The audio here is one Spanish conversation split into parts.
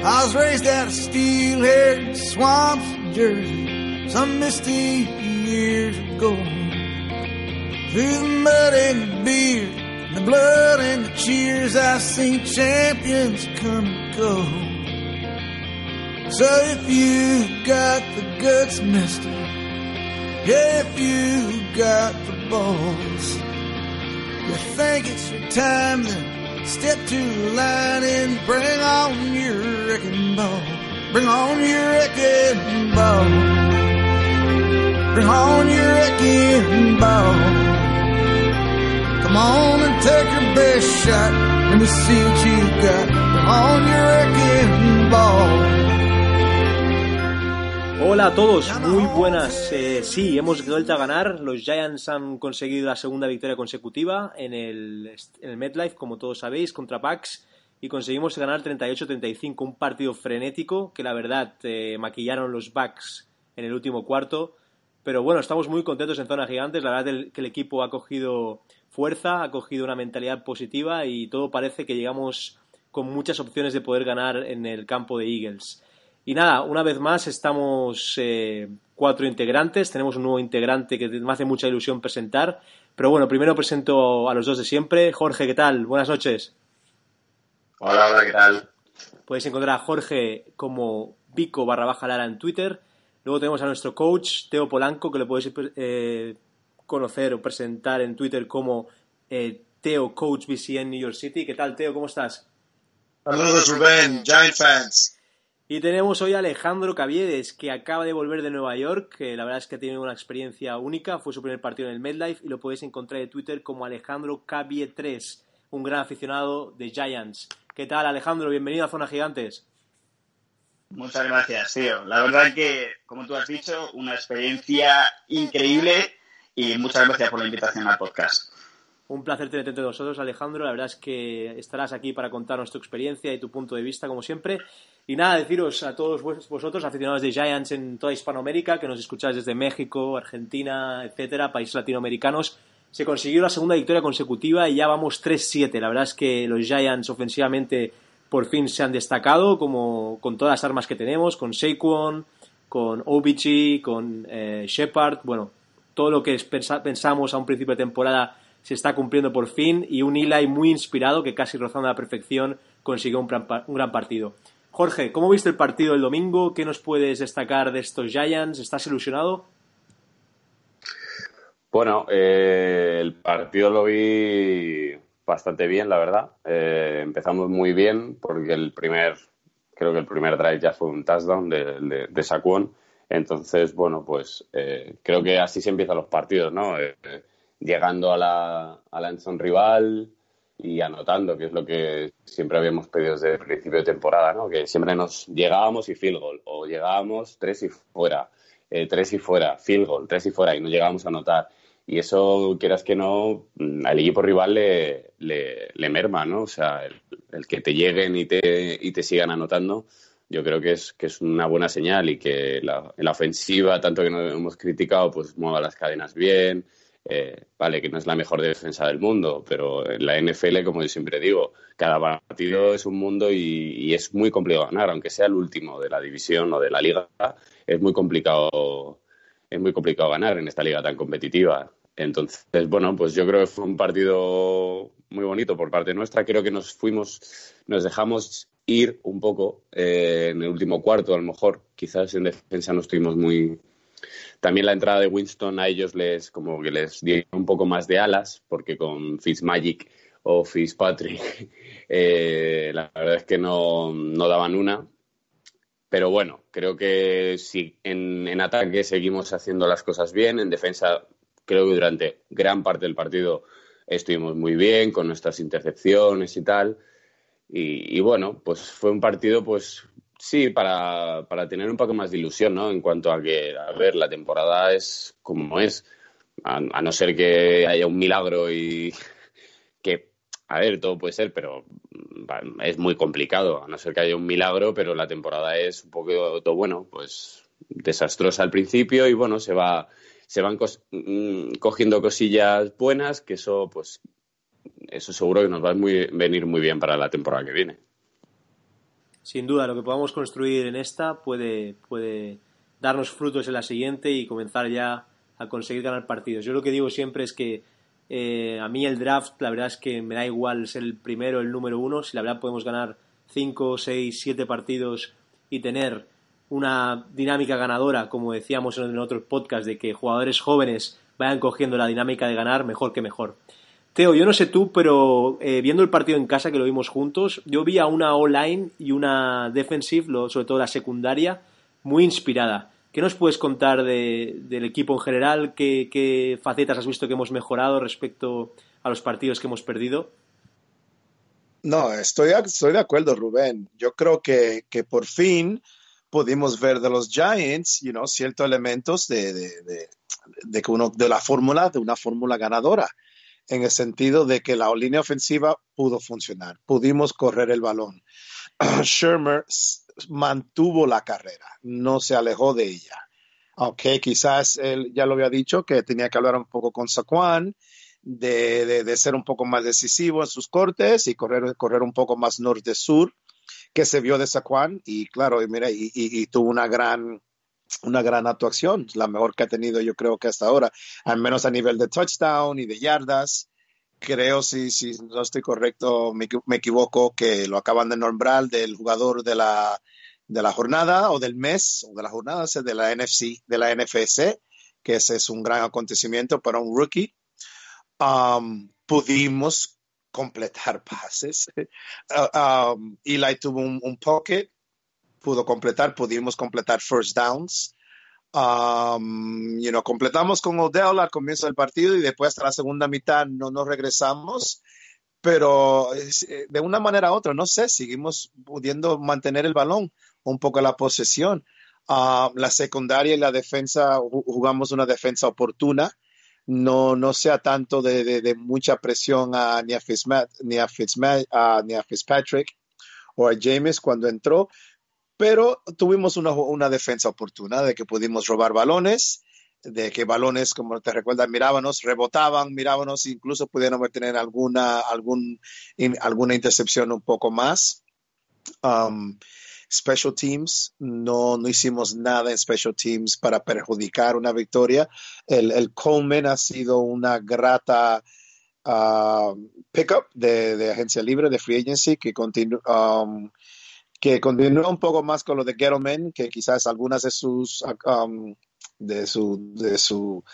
I was raised out of steel-haired swamps in Jersey some misty years ago. Through the mud and the beer, and the blood and the cheers, I've seen champions come and go. So if you got the guts, mister, if you got the balls, you think it's your time, then step to the line and bring on your wrecking ball. Bring on your wrecking ball. Bring on your wrecking ball. Come on and take your best shot. Let me see what you got. Bring on your wrecking ball. Hola a todos, muy buenas. Eh, sí, hemos vuelto a ganar. Los Giants han conseguido la segunda victoria consecutiva en el, en el MetLife, como todos sabéis, contra Pax. Y conseguimos ganar 38-35, un partido frenético que la verdad eh, maquillaron los Bucks en el último cuarto. Pero bueno, estamos muy contentos en zona gigantes. La verdad que el equipo ha cogido fuerza, ha cogido una mentalidad positiva y todo parece que llegamos con muchas opciones de poder ganar en el campo de Eagles. Y nada, una vez más estamos eh, cuatro integrantes, tenemos un nuevo integrante que me hace mucha ilusión presentar, pero bueno, primero presento a los dos de siempre. Jorge, ¿qué tal? Buenas noches. Hola, hola, ¿qué tal? Puedes encontrar a Jorge como Vico barra baja Lara en Twitter. Luego tenemos a nuestro coach, Teo Polanco, que lo podéis eh, conocer o presentar en Twitter como eh, Teo Coach BCN New York City. ¿Qué tal, Teo? ¿Cómo estás? Saludos, Rubén, Giant fans. Y tenemos hoy a Alejandro Caviedes, que acaba de volver de Nueva York, que la verdad es que ha tenido una experiencia única, fue su primer partido en el MedLife y lo podéis encontrar en Twitter como Alejandro Cavie 3, un gran aficionado de Giants. ¿Qué tal Alejandro? Bienvenido a Zona Gigantes. Muchas gracias, tío. La verdad que, como tú has dicho, una experiencia increíble y muchas gracias por la invitación al podcast. Un placer tenerte entre nosotros, Alejandro. La verdad es que estarás aquí para contarnos tu experiencia y tu punto de vista, como siempre. Y nada, deciros a todos vosotros, aficionados de Giants en toda Hispanoamérica, que nos escucháis desde México, Argentina, etcétera, países latinoamericanos, se consiguió la segunda victoria consecutiva y ya vamos 3-7. La verdad es que los Giants ofensivamente por fin se han destacado, como con todas las armas que tenemos, con Saquon, con OBG, con eh, Shepard, bueno, todo lo que pensamos a un principio de temporada se está cumpliendo por fin y un Eli muy inspirado que casi rozando a la perfección consiguió un gran, partido. Jorge, ¿cómo viste el partido el domingo? ¿Qué nos puedes destacar de estos Giants? ¿Estás ilusionado? Bueno, eh, el partido lo vi bastante bien, la verdad. Eh, empezamos muy bien porque el primer, creo que el primer drive ya fue un touchdown de, de. Entonces, bueno, pues eh, creo que así se empiezan los partidos, ¿no? Llegando a la, a la endzone rival y anotando, que es lo que siempre habíamos pedido desde el principio de temporada, ¿no? Que siempre nos llegábamos y field goal, o llegábamos tres y fuera, eh, tres y fuera, field goal, tres y fuera, y no llegábamos a anotar. Y eso, quieras que no, al equipo rival le, le, le merma, ¿no? O sea, el, el, que te lleguen y te, y te sigan anotando, yo creo que es, que es una buena señal y que la, en la ofensiva, tanto que no hemos criticado, pues mueva las cadenas bien, eh, vale, que no es la mejor defensa del mundo, pero en la NFL, como yo siempre digo, cada partido es un mundo y, es muy complicado ganar, aunque sea el último de la división o de la liga, es muy complicado, es muy complicado ganar en esta liga tan competitiva. Entonces, bueno, pues yo creo que fue un partido muy bonito por parte nuestra. Creo que nos fuimos, nos dejamos ir un poco eh, en el último cuarto, a lo mejor. Quizás en defensa no estuvimos muy, también la entrada de Winston a ellos les como que les dio un poco más de alas, porque con Fitzmagic o Fitzpatrick eh, la verdad es que no, no, daban una. Pero bueno, creo que si en, ataque seguimos haciendo las cosas bien, en defensa creo que durante gran parte del partido estuvimos muy bien con nuestras intercepciones y tal. Y, y bueno, pues fue un partido pues Sí, para, para, tener un poco más de ilusión, ¿no? En cuanto a que, a ver, la temporada es como es. A, no ser que haya un milagro y que, a ver, todo puede ser, pero es muy complicado. A no ser que haya un milagro, pero la temporada es un poco, todo bueno, pues desastrosa al principio y bueno, se va, se van mm, cogiendo cosillas buenas, que eso, pues, eso seguro que nos va a muy, venir muy bien para la temporada que viene. Sin duda, lo que podamos construir en esta puede, darnos frutos en la siguiente y comenzar ya a conseguir ganar partidos. Yo lo que digo siempre es que eh, a mí el draft, la verdad es que me da igual ser el primero, el número uno. Si la verdad podemos ganar 5, 6, 7 partidos y tener una dinámica ganadora, como decíamos en otros podcasts, de que jugadores jóvenes vayan cogiendo la dinámica de ganar, mejor que mejor. Teo, yo no sé tú, pero eh, viendo el partido en casa que lo vimos juntos, yo vi a una online y una defensive, sobre todo la secundaria, muy inspirada. ¿Qué nos puedes contar del equipo en general? ¿Qué, facetas has visto que hemos mejorado respecto a los partidos que hemos perdido? No, estoy, estoy de acuerdo, Rubén. Yo creo que, que por fin pudimos ver de los Giants, you know, ciertos elementos de, de, de, uno, de la fórmula, de una fórmula ganadora, en el sentido de que la línea ofensiva pudo funcionar, pudimos correr el balón. Shermer mantuvo la carrera, no se alejó de ella. Ok, quizás él ya lo había dicho que tenía que hablar un poco con Saquon, de, de, ser un poco más decisivo en sus cortes y correr, correr un poco más norte-sur, que se vio de Saquon. Y claro, y, mira, y, tuvo una gran, una gran actuación, la mejor que ha tenido yo creo que hasta ahora, al menos a nivel de touchdown y de yardas creo, si, si no estoy correcto, me, me, equivoco, que lo acaban de nombrar del jugador de la, de la jornada o del mes o de la jornada de la NFC, de la NFC, que ese es un gran acontecimiento para un rookie. Um, pudimos completar pases. Uh, um, Eli tuvo un, un, pocket, pudo completar, pudimos completar first downs. Um, you know, completamos con Odell al comienzo del partido y después hasta la segunda mitad no nos regresamos, pero eh, de una manera u otra, no sé, seguimos pudiendo mantener el balón, un poco la posesión. Uh, la secundaria y la defensa, jugamos una defensa oportuna, no, no sea tanto de, de, mucha presión a, ni, a Fitzmat, ni, a ni a Fitzpatrick o a James cuando entró, pero tuvimos una, una, defensa oportuna de que pudimos robar balones, de que balones, como te recuerdas, mirábamos, rebotaban, mirábamos, incluso pudieron tener alguna, algún, alguna intercepción un poco más. Um, special teams, no, no hicimos nada en special teams para perjudicar una victoria. El, el Coleman ha sido una grata uh, pickup de, de, agencia libre, de free agency, que continúa. Um, que continúa un poco más con lo de Gettleman, que quizás algunas de sus um, de su de su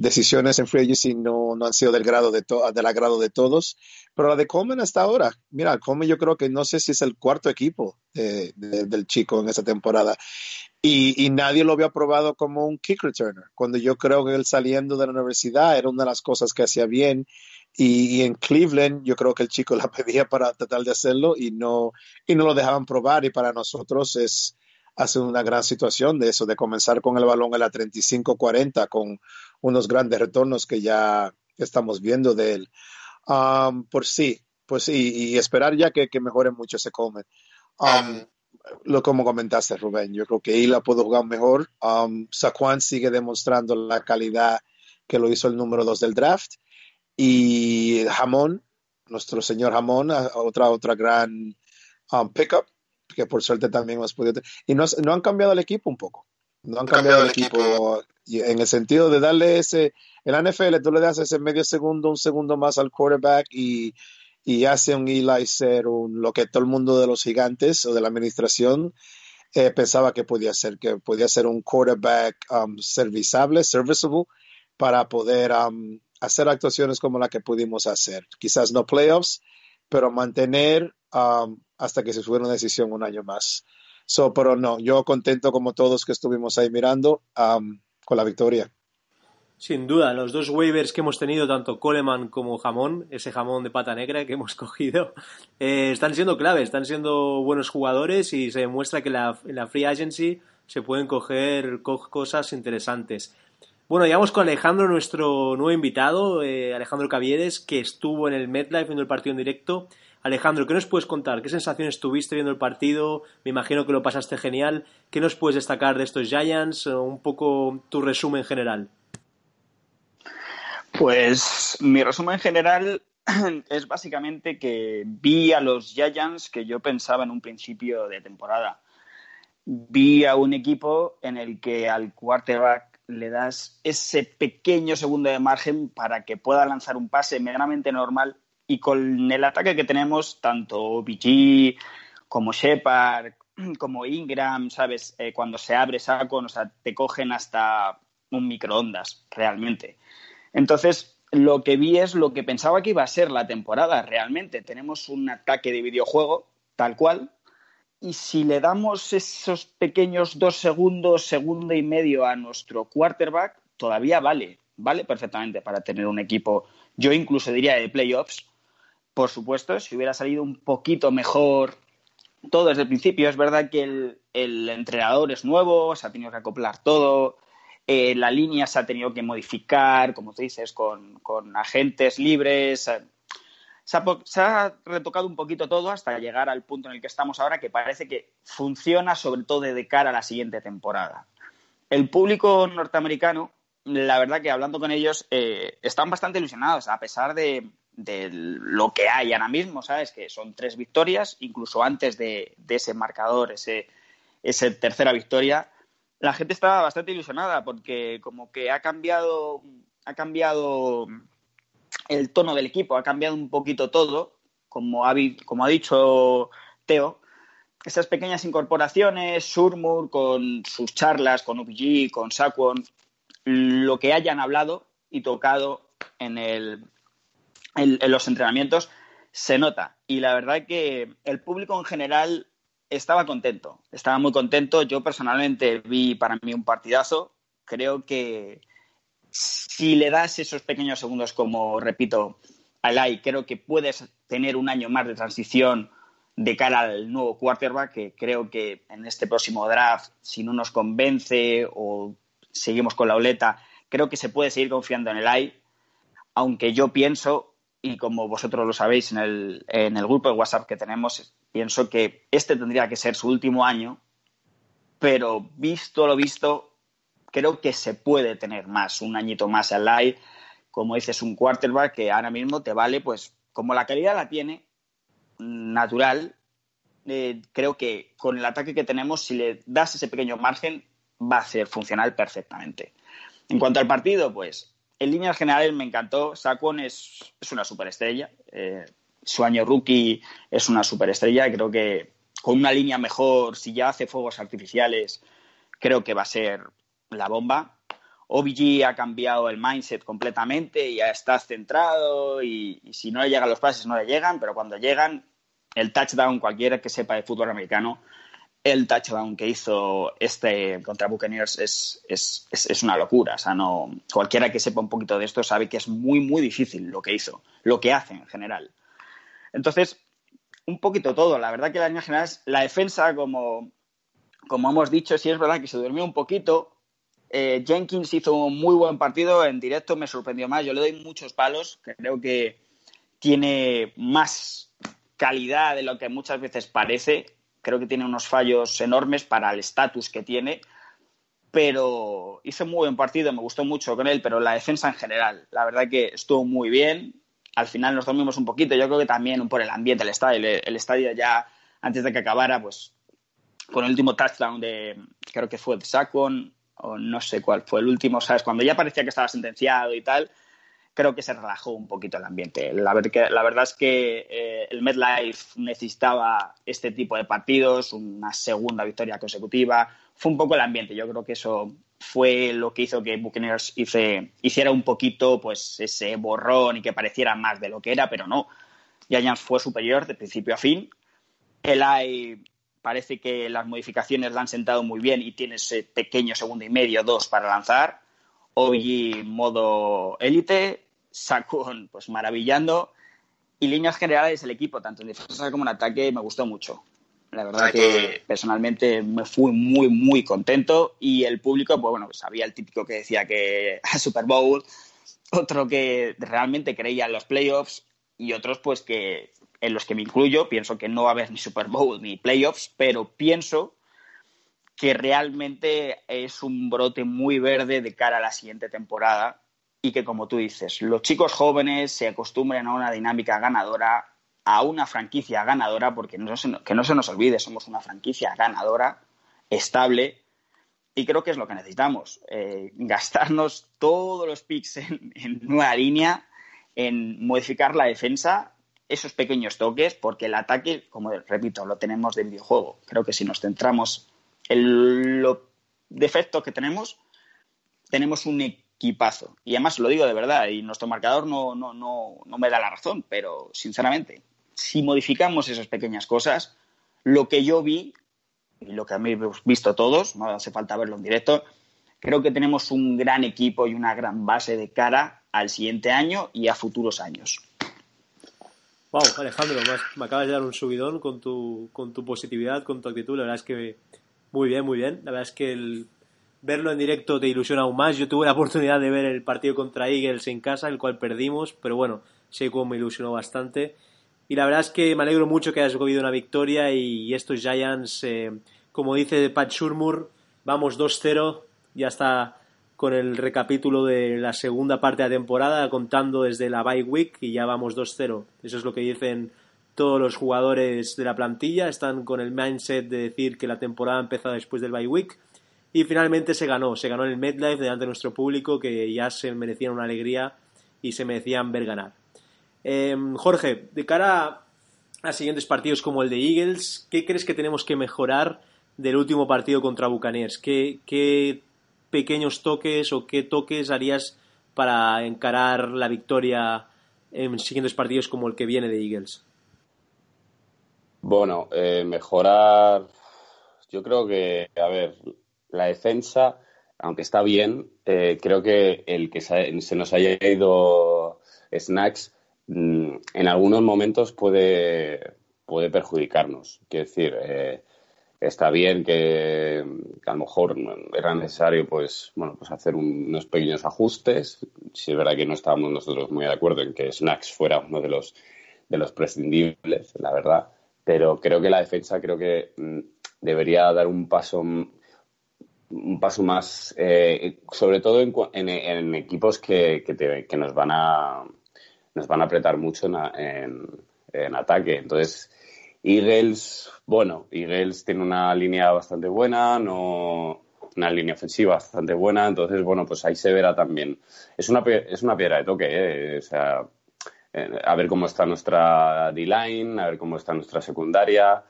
decisiones en free agency no, no han sido del grado de to, del agrado de todos, pero la de Coleman hasta ahora, mira, Coleman yo creo que no sé si es el cuarto equipo de, de, del chico en esta temporada y, y, nadie lo había probado como un kick returner, cuando yo creo que él saliendo de la universidad era una de las cosas que hacía bien y, y, en Cleveland yo creo que el chico la pedía para tratar de hacerlo y no, y no lo dejaban probar y para nosotros es hace una gran situación de eso, de comenzar con el balón a la 35-40 con unos grandes retornos que ya estamos viendo de él. Um, por sí, pues sí, y esperar ya que, que mejore mucho ese Coleman. Um, lo como comentaste, Rubén, yo creo que Ila pudo jugar mejor. Um, Saquon sigue demostrando la calidad que lo hizo el número 2 del draft y Jamón, nuestro señor Jamón, otra, otra gran um, pickup, que por suerte también hemos podido. Y no, no, han cambiado el equipo un poco. No han cambiado, cambiado el equipo, equipo, en el sentido de darle ese. En la NFL tú le das ese medio segundo, un segundo más al quarterback y, y hace un Eli ser un, lo que todo el mundo de los gigantes o de la administración eh, pensaba que podía ser, que podía ser un quarterback um, serviceable, serviceable, para poder um, hacer actuaciones como la que pudimos hacer. Quizás no playoffs, pero mantener um, hasta que se subiera una decisión un año más. So, pero no, yo contento como todos que estuvimos ahí mirando con la victoria. Sin duda, los dos waivers que hemos tenido, tanto Coleman como Jamón, ese jamón de pata negra que hemos cogido, eh, están siendo clave, están siendo buenos jugadores y se demuestra que la, en la free agency se pueden coger co cosas interesantes. Bueno, llegamos con Alejandro, nuestro nuevo invitado, eh, Alejandro Cavieres, que estuvo en el MetLife viendo el partido en directo. Alejandro, ¿qué nos puedes contar? ¿Qué sensaciones tuviste viendo el partido? Me imagino que lo pasaste genial. ¿Qué nos puedes destacar de estos Giants? Un poco tu resumen general. Pues mi resumen general es básicamente que vi a los Giants que yo pensaba en un principio de temporada. Vi a un equipo en el que al quarterback le das ese pequeño segundo de margen para que pueda lanzar un pase meramente normal y con el ataque que tenemos, tanto BG como Shepard, como Ingram, ¿sabes? Eh, cuando se abre saco, o sea, te cogen hasta un microondas, realmente. Entonces, lo que vi es lo que pensaba que iba a ser la temporada, realmente. Tenemos un ataque de videojuego, tal cual, y si le damos esos pequeños dos segundos, segundo y medio a nuestro quarterback, todavía vale, vale perfectamente para tener un equipo, yo incluso diría de playoffs. Por supuesto, si hubiera salido un poquito mejor todo desde el principio, es verdad que el, entrenador es nuevo, se ha tenido que acoplar todo, eh, la línea se ha tenido que modificar, como tú dices, con, con agentes libres, se ha, retocado un poquito todo hasta llegar al punto en el que estamos ahora, que parece que funciona sobre todo de cara a la siguiente temporada. El público norteamericano, la verdad que hablando con ellos, eh, están bastante ilusionados, a pesar de, lo que hay ahora mismo, ¿sabes? Que son tres victorias, incluso antes de, ese marcador, ese, esa tercera victoria, la gente está bastante ilusionada porque como que ha cambiado, ha cambiado el tono del equipo, ha cambiado un poquito todo, como ha, como ha dicho Teo, esas pequeñas incorporaciones, Surmur con sus charlas, con UPG, con Saquon, lo que hayan hablado y tocado en, el, en, los entrenamientos, se nota. Y la verdad que el público en general estaba contento, estaba muy contento. Yo personalmente vi para mí un partidazo. Creo que, si le das esos pequeños segundos, como repito, al AI, creo que puedes tener un año más de transición de cara al nuevo quarterback, que creo que en este próximo draft, si no nos convence o seguimos con la oleta, creo que se puede seguir confiando en el AI, aunque yo pienso, y como vosotros lo sabéis en el, en el grupo de WhatsApp que tenemos, pienso que este tendría que ser su último año, pero visto lo visto, creo que se puede tener más, un añito más al live. Como dices, un quarterback que ahora mismo te vale, pues como la calidad la tiene, natural, eh, creo que con el ataque que tenemos, si le das ese pequeño margen, va a ser funcional perfectamente. En cuanto al partido, pues en líneas generales me encantó. Saquon es, es una superestrella. Eh, su año rookie es una superestrella. Creo que con una línea mejor, si ya hace fuegos artificiales, creo que va a ser la bomba. OBG ha cambiado el mindset completamente, ya está centrado y, si no le llegan los pases no le llegan, pero cuando llegan, el touchdown, cualquiera que sepa de fútbol americano, el touchdown que hizo este contra Buccaneers es, es, es, una locura. O sea, no, cualquiera que sepa un poquito de esto sabe que es muy, muy difícil lo que hizo, lo que hace en general. Entonces, un poquito todo. La verdad que la línea general es la defensa, como, como hemos dicho, sí es verdad que se durmió un poquito, eh, Jenkins hizo un muy buen partido, en directo me sorprendió más, yo le doy muchos palos, creo que tiene más calidad de lo que muchas veces parece, creo que tiene unos fallos enormes para el estatus que tiene, pero hizo muy buen partido, me gustó mucho con él, pero la defensa en general, la verdad que estuvo muy bien, al final nos dormimos un poquito, yo creo que también por el ambiente, el estadio, el, estadio ya antes de que acabara, pues con el último touchdown de, creo que fue de Saquon, o no sé cuál fue el último, ¿sabes? Cuando ya parecía que estaba sentenciado y tal, creo que se relajó un poquito el ambiente. La, la verdad es que eh, el MetLife necesitaba este tipo de partidos, una segunda victoria consecutiva. Fue un poco el ambiente. Yo creo que eso fue lo que hizo que Buccaneers hiciera un poquito pues ese borrón y que pareciera más de lo que era, pero no. Giants fue superior de principio a fin. El AI parece que las modificaciones la han sentado muy bien y tiene ese pequeño segundo y medio, dos para lanzar. Hoy modo élite, Sakun pues maravillando. Y líneas generales el equipo, tanto en defensa como en ataque, me gustó mucho. La verdad que personalmente me fui muy, muy contento. Y el público, pues bueno, sabía el típico que decía que a Super Bowl, otro que realmente creía en los playoffs y otros pues que en los que me incluyo. Pienso que no va a haber ni Super Bowl ni playoffs, pero pienso que realmente es un brote muy verde de cara a la siguiente temporada y que, como tú dices, los chicos jóvenes se acostumbren a una dinámica ganadora, a una franquicia ganadora, porque no se, que no se nos olvide, somos una franquicia ganadora, estable, y creo que es lo que necesitamos, eh, gastarnos todos los picks en, en una línea, en modificar la defensa, esos pequeños toques, porque el ataque, como repito, lo tenemos de videojuego. Creo que si nos centramos en los defectos que tenemos, tenemos un equipazo. Y además lo digo de verdad, y nuestro marcador no, no, no, no me da la razón, pero sinceramente, si modificamos esas pequeñas cosas, lo que yo vi y lo que hemos visto todos, no hace falta verlo en directo, creo que tenemos un gran equipo y una gran base de cara al siguiente año y a futuros años. Wow, Alejandro, me acabas de dar un subidón con tu, con tu positividad, con tu actitud. La verdad es que muy bien, muy bien. La verdad es que el verlo en directo te ilusiona aún más. Yo tuve la oportunidad de ver el partido contra Eagles en casa, el cual perdimos, pero bueno, sé cómo me ilusionó bastante. Y la verdad es que me alegro mucho que hayas cogido una victoria y estos Giants, eh, como dice Pat Shurmur, vamos 2-0, ya está con el recapítulo de la segunda parte de la temporada, contando desde la bye week y ya vamos 2-0. Eso es lo que dicen todos los jugadores de la plantilla, están con el mindset de decir que la temporada ha empezado después del bye week y finalmente se ganó, se ganó en el MedLife delante de nuestro público que ya se merecían una alegría y se merecían ver ganar. Em, Jorge, de cara a siguientes partidos como el de Eagles, ¿qué crees que tenemos que mejorar del último partido contra Buccaneers? ¿Qué, pequeños toques o qué toques harías para encarar la victoria en siguientes partidos como el que viene de Eagles? Bueno, eh, mejorar. Yo creo que, a ver, la defensa, aunque está bien, eh, creo que el que se nos haya ido Snacks Mm, en algunos momentos puede, puede perjudicarnos. Quiero decir, eh, está bien que, a lo mejor era necesario pues, bueno, pues hacer unos pequeños ajustes. Si es verdad que no estábamos nosotros muy de acuerdo en que Snacks fuera uno de los, de los prescindibles, la verdad. Pero creo que la defensa creo que mm, debería dar un paso un paso más, eh, sobre todo en, equipos que, que nos van a nos van a apretar mucho en, en, ataque. Entonces, Eagles, bueno, Eagles tiene una línea bastante buena, no una línea ofensiva bastante buena, entonces, bueno, pues ahí se verá también. Es una, es una piedra de toque, ¿eh? o sea, eh, a ver cómo está nuestra D-line, a ver cómo está nuestra secundaria.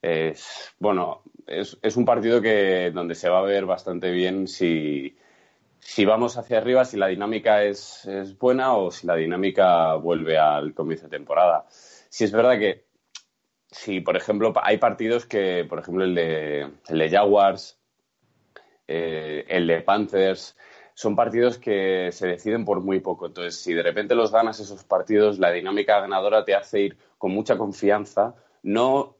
Es, bueno, es, es un partido que donde se va a ver bastante bien si, si vamos hacia arriba, si la dinámica es, buena o si la dinámica vuelve al comienzo de temporada. Si es verdad que, si por ejemplo hay partidos que, por ejemplo el de, el de Jaguars, eh, el de Panthers, son partidos que se deciden por muy poco. Entonces, si de repente los ganas esos partidos, la dinámica ganadora te hace ir con mucha confianza, no,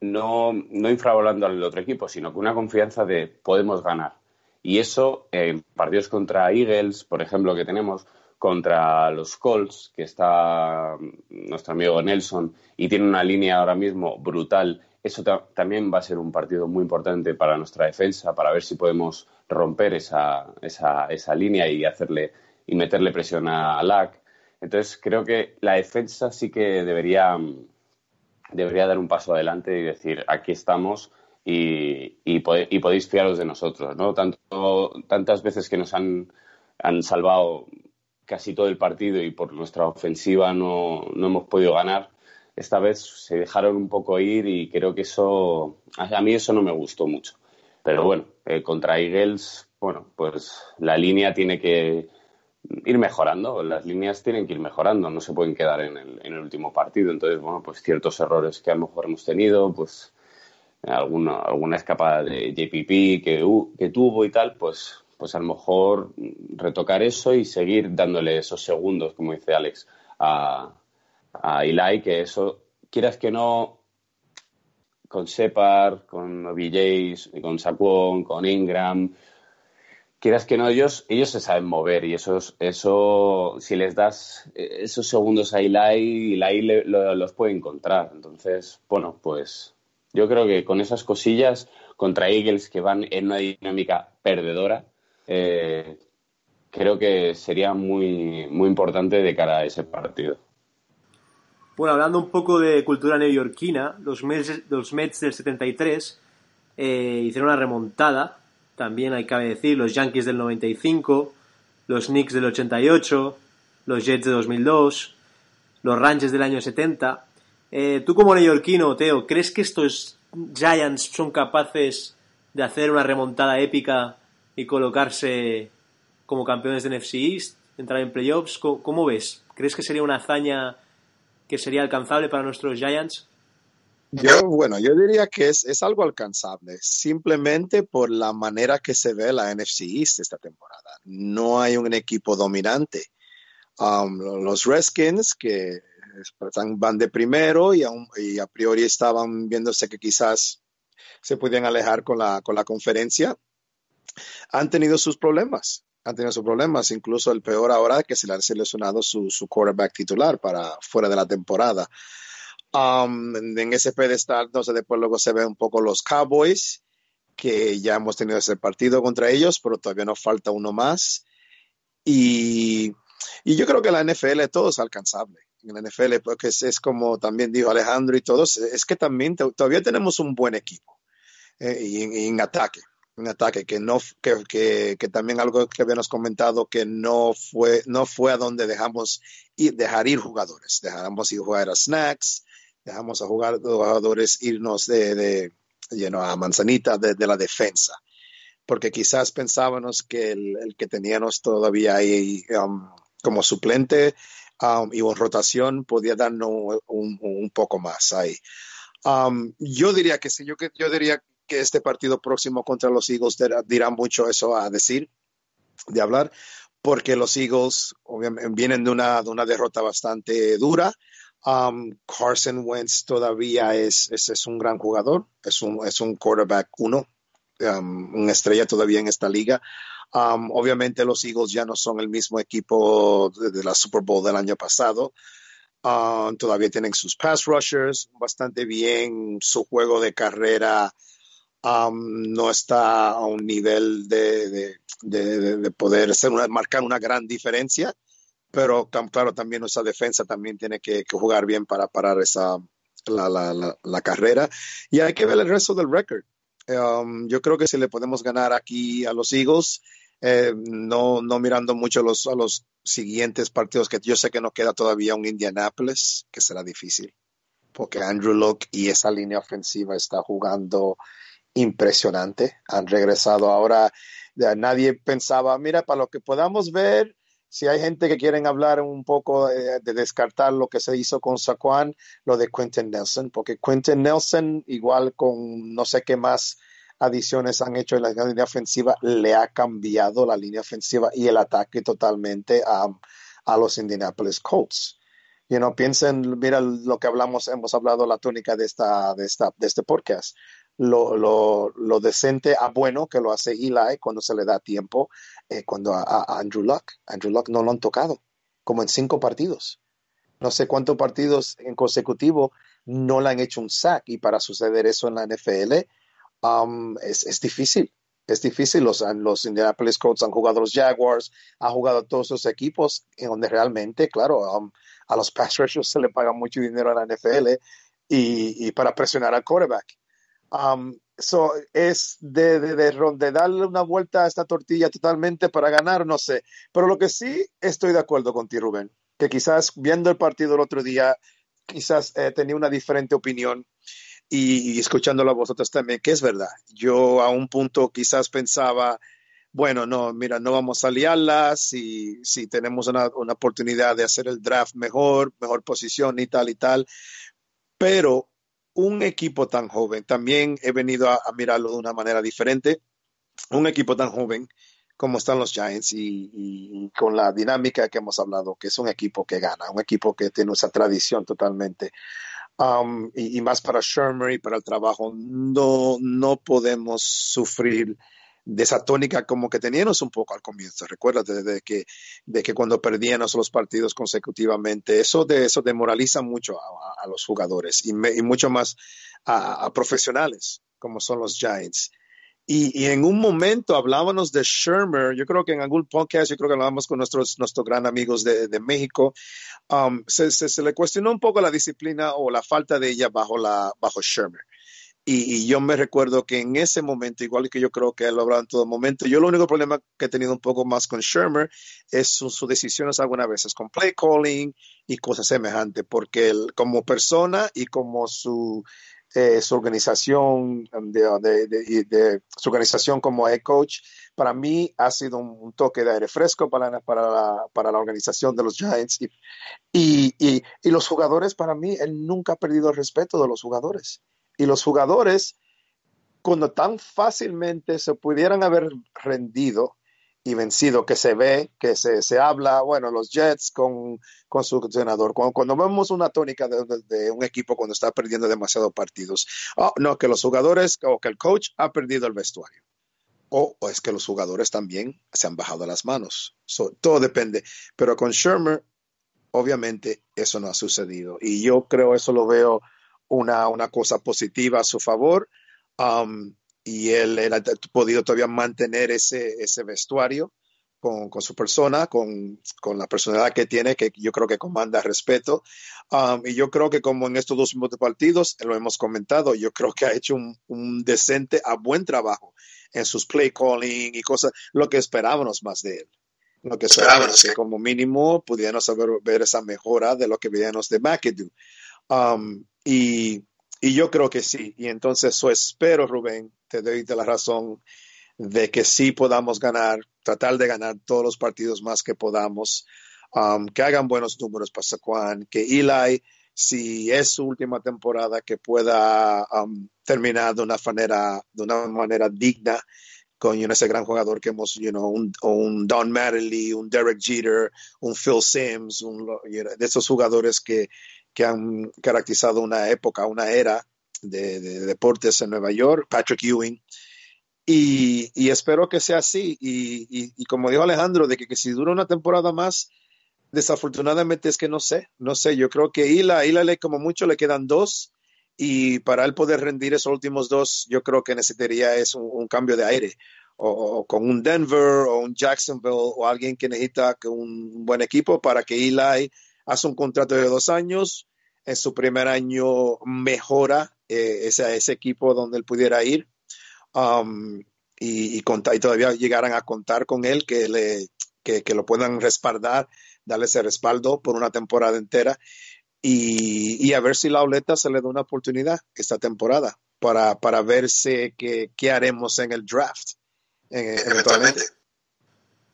no, no al otro equipo, sino con una confianza de podemos ganar. Y eso en partidos contra Eagles, por ejemplo, que tenemos, contra los Colts, que está nuestro amigo Nelson y tiene una línea ahora mismo brutal, eso también va a ser un partido muy importante para nuestra defensa, para ver si podemos romper esa, esa, esa línea y hacerle y meterle presión a LAC. Entonces creo que la defensa sí que debería, debería dar un paso adelante y decir aquí estamos y, y, podéis fiaros de nosotros, ¿no? Tanto, tantas veces que nos han, han salvado casi todo el partido y por nuestra ofensiva no, no, hemos podido ganar. Esta vez se dejaron un poco ir y creo que eso, a mí eso no me gustó mucho. Pero bueno, eh, contra Eagles, bueno, pues la línea tiene que ir mejorando, las líneas tienen que ir mejorando, no se pueden quedar en el, en el último partido. Entonces, bueno, pues ciertos errores que a lo mejor hemos tenido, pues alguna, alguna escapada de JPP que, que tuvo y tal, pues, pues a lo mejor retocar eso y seguir dándole esos segundos, como dice Alex, a, a Eli, que eso, quieras que no, con Separ, con OBJs, con Saquon, con Ingram, quieras que no, ellos, ellos se saben mover y eso, eso si les das esos segundos a Eli, Eli los puede encontrar. Entonces, bueno, pues yo creo que con esas cosillas contra Eagles que van en una dinámica perdedora, eh, creo que sería muy, muy importante de cara a ese partido. Bueno, hablando un poco de cultura neoyorquina, los Mets, los Mets del 73 eh, hicieron una remontada, también hay que decir, los Yankees del 95, los Knicks del 88, los Jets de 2002, los Ranches del año 70. Eh, tú como neoyorquino, Teo, ¿crees que estos Giants son capaces de hacer una remontada épica y colocarse como campeones de NFC East, entrar en playoffs? ¿Cómo, ves? ¿Crees que sería una hazaña que sería alcanzable para nuestros Giants? Yo, bueno, yo diría que es, es, algo alcanzable, simplemente por la manera que se ve la NFC East esta temporada. No hay un equipo dominante. Um, los Redskins, que están, van de primero y, y, a priori estaban viéndose que quizás se podían alejar con la, con la conferencia, han tenido sus problemas. Han tenido sus problemas, incluso el peor ahora que se le ha seleccionado su, su quarterback titular para fuera de la temporada. Um, en ese pedestal, entonces después luego se ven un poco los Cowboys, que ya hemos tenido ese partido contra ellos, pero todavía nos falta uno más. Y, y yo creo que la NFL todo es alcanzable. En la NFL, porque es, es como también dijo Alejandro y todos, es que también todavía tenemos un buen equipo eh, en, en, ataque. Un ataque que no que, que, que, también algo que habíamos comentado que no fue no fue a donde dejamos ir, dejar ir jugadores. Dejamos ir jugar a snacks dejamos a jugar jugadores irnos de, de a manzanita de, la defensa. Porque quizás pensábamos que el, que teníamos todavía ahí um, como suplente um, y en rotación podía darnos un, un, poco más ahí. Um, yo diría que sí yo, yo diría que este partido próximo contra los Eagles dirá mucho eso a decir, de hablar, porque los Eagles obviamente, vienen de una, de una derrota bastante dura. Um, Carson Wentz todavía es, es, un gran jugador, es un, es un quarterback uno, um, una estrella todavía en esta liga. Um, obviamente los Eagles ya no son el mismo equipo de, de la Super Bowl del año pasado. Uh, todavía tienen sus pass rushers bastante bien, su juego de carrera no está a un nivel de, de, de, de poder ser una, marcar una gran diferencia, pero claro, también nuestra defensa también tiene que, jugar bien para parar esa, la, la, la, la, carrera. Y hay que ver el resto del récord. Um, yo creo que si le podemos ganar aquí a los Eagles, eh, no, no mirando mucho los, a los siguientes partidos, que yo sé que nos queda todavía un Indianapolis, que será difícil, porque Andrew Locke y esa línea ofensiva está jugando impresionante. Han regresado ahora. Nadie pensaba, mira, para lo que podamos ver, si hay gente que quieren hablar un poco de, de descartar lo que se hizo con Saquon, lo de Quentin Nelson, porque Quentin Nelson, igual con no sé qué más adiciones han hecho en la línea ofensiva, le ha cambiado la línea ofensiva y el ataque totalmente a, a los Indianapolis Colts. You know, piensen, mira lo que hablamos, hemos hablado la tónica de esta, de esta, de este podcast lo, lo, decente a bueno que lo hace Eli cuando se le da tiempo, eh, cuando a, Andrew Luck, Andrew Luck no lo han tocado, como en cinco partidos. No sé cuántos partidos en consecutivo no le han hecho un sack y para suceder eso en la NFL um, es, es, difícil. Es difícil, los, los Indianapolis Colts han jugado los Jaguars, han jugado todos esos equipos en donde realmente, claro, um, a los pass rushers se le paga mucho dinero a la NFL y, y para presionar al quarterback. Um, so es de, de, de, de, darle una vuelta a esta tortilla totalmente para ganar, no sé. Pero lo que sí estoy de acuerdo contigo, Rubén, que quizás viendo el partido el otro día, quizás eh, tenía una diferente opinión y, y escuchándolo a vosotros también, que es verdad. Yo a un punto quizás pensaba, bueno, no, mira, no vamos a liarla, si, si tenemos una, una oportunidad de hacer el draft mejor, mejor posición y tal y tal. Pero un equipo tan joven, también he venido a, mirarlo de una manera diferente, un equipo tan joven como están los Giants y, con la dinámica que hemos hablado, que es un equipo que gana, un equipo que tiene esa tradición totalmente. Um, y, y, más para Shermer y para el trabajo, no, no podemos sufrir de esa tónica como que teníamos un poco al comienzo. Recuérdate de que, de que cuando perdíamos los partidos consecutivamente, eso, de, eso demoraliza mucho a, los jugadores y, mucho más a, profesionales como son los Giants. Y, en un momento hablábamos de Shermer, yo creo que en algún podcast, yo creo que hablábamos con nuestros, nuestros gran amigos de, de México, um, se, se, se, le cuestionó un poco la disciplina o la falta de ella bajo, la, bajo Shermer. Y, yo me recuerdo que en ese momento, igual que yo creo que él lo hablaba en todo momento, yo el único problema que he tenido un poco más con Shermer es sus su decisiones algunas veces con play calling y cosas semejantes, porque él, como persona y como su eh, su organización de, su organización como head coach para mí ha sido un, toque de aire fresco para, para, la, organización de los Giants y, y, y, los jugadores para mí él nunca ha perdido el respeto de los jugadores y los jugadores cuando tan fácilmente se pudieran haber rendido y vencido, que se ve, que se, se habla, bueno, los Jets con, con su entrenador. Cuando, cuando, vemos una tónica de, de, un equipo cuando está perdiendo demasiados partidos, oh, no, que los jugadores o que el coach ha perdido el vestuario. O, o es que los jugadores también se han bajado las manos. So, todo depende. Pero con Shermer, obviamente, eso no ha sucedido. Y yo creo eso lo veo una, una cosa positiva a su favor. Um, y él, él, ha podido todavía mantener ese, ese vestuario con, con su persona, con, con, la personalidad que tiene, que yo creo que comanda respeto. Um, y yo creo que como en estos dos últimos partidos, lo hemos comentado, yo creo que ha hecho un, un, decente a buen trabajo en sus play calling y cosas, lo que esperábamos más de él. Lo que esperábamos, que como mínimo pudiéramos ver, ver esa mejora de lo que veíamos de McAdoo. Um, y y yo creo que sí. Y entonces eso espero, Rubén, te doy de la razón de que sí podamos ganar, tratar de ganar todos los partidos más que podamos, um, que hagan buenos números para Saquon, que Eli, si es su última temporada, que pueda um, terminar de una manera, de una manera digna con ese gran jugador que hemos, you know, un, Don Mattingly, un Derek Jeter, un Phil Sims, un, de esos jugadores que, que han caracterizado una época, una era de, de deportes en Nueva York, Patrick Ewing. Y, espero que sea así. Y, como dijo Alejandro, de que, si dura una temporada más, desafortunadamente es que no sé, no sé. Yo creo que Ila, Ila le, como mucho le quedan dos. Y para él poder rendir esos últimos dos, yo creo que necesitaría es un, cambio de aire. O, o, con un Denver o un Jacksonville o alguien que necesita un buen equipo para que Eli hace un contrato de dos años, en su primer año mejora eh, ese, ese, equipo donde él pudiera ir um, y, y, contar, y, todavía llegaran a contar con él, que, le, que, que, lo puedan respaldar, darle ese respaldo por una temporada entera y, y a ver si la Oleta se le da una oportunidad esta temporada para, para verse qué, haremos en el draft eventualmente.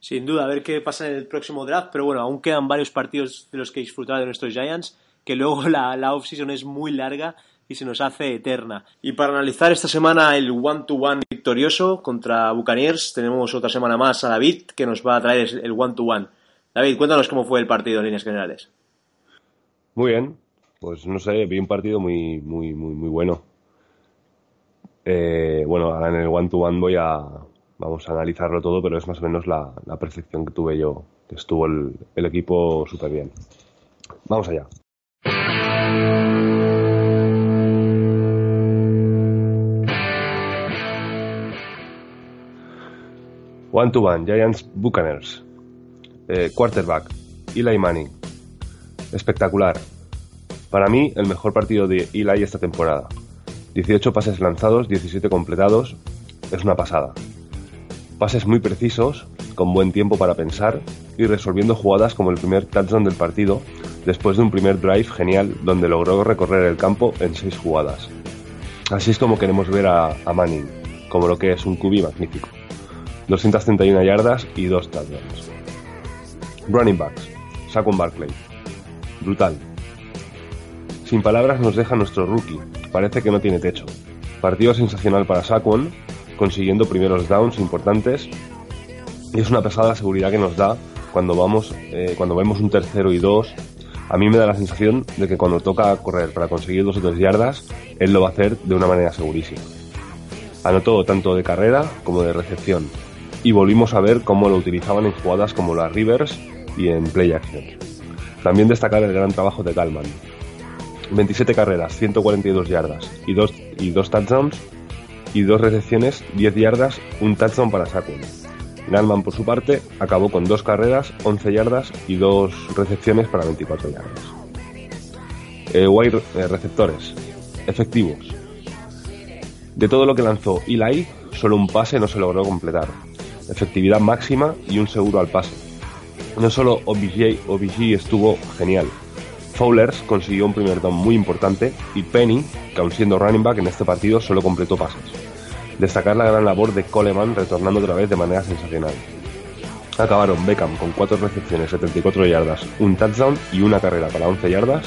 Sin duda, a ver qué pasa en el próximo draft, pero bueno, aún quedan varios partidos de los que disfrutar de nuestros Giants, que luego la, la off-season es muy larga y se nos hace eterna. Y para analizar esta semana el one-to-one -one victorioso contra Buccaneers, tenemos otra semana más a David, que nos va a traer el one-to-one. -one. David, cuéntanos cómo fue el partido en líneas generales. Muy bien, pues no sé, vi un partido muy, muy, muy, muy bueno. Eh, bueno, ahora en el one-to-one -one voy a, vamos a analizarlo todo, pero es más o menos la, percepción que tuve yo, que estuvo el, el equipo súper bien. Vamos allá. One to one, Giants Buccaneers. Eh, quarterback, Eli Manning. Espectacular. Para mí, el mejor partido de Eli esta temporada. 18 pases lanzados, 17 completados. Es una pasada pases muy precisos, con buen tiempo para pensar y resolviendo jugadas como el primer touchdown del partido, después de un primer drive genial donde logró recorrer el campo en seis jugadas. Así es como queremos ver a, Manning, como lo que es un QB magnífico. 231 yardas y dos touchdowns. Running backs, Saquon Barkley. Brutal. Sin palabras nos deja nuestro rookie, parece que no tiene techo. Partido sensacional para Saquon, consiguiendo primeros downs importantes. Y es una pesada seguridad que nos da cuando vamos eh, cuando vemos un tercero y dos. A mí me da la sensación de que cuando toca correr para conseguir dos o tres yardas él lo va a hacer de una manera segurísima. Anotó tanto de carrera como de recepción. Y volvimos a ver cómo lo utilizaban en jugadas como las Rivers y en play action. También destacar el gran trabajo de Kalman 27 carreras 142 yardas y dos, y dos touchdowns y dos recepciones, 10 yardas, un touchdown para Saquon. Landman, por su parte, acabó con dos carreras, 11 yardas y dos recepciones para 24 yardas. Eh, eh, receptores, efectivos. De todo lo que lanzó Eli, solo un pase no se logró completar. Efectividad máxima y un seguro al pase. No solo OBJ, OBJ estuvo genial. Fowlers consiguió un primer down muy importante y Penny, que aun siendo running back en este partido, solo completó pases. Destacar la gran labor de Coleman retornando otra vez de manera sensacional. Acabaron Beckham con 4 recepciones, 74 yardas, un touchdown y una carrera para 11 yardas.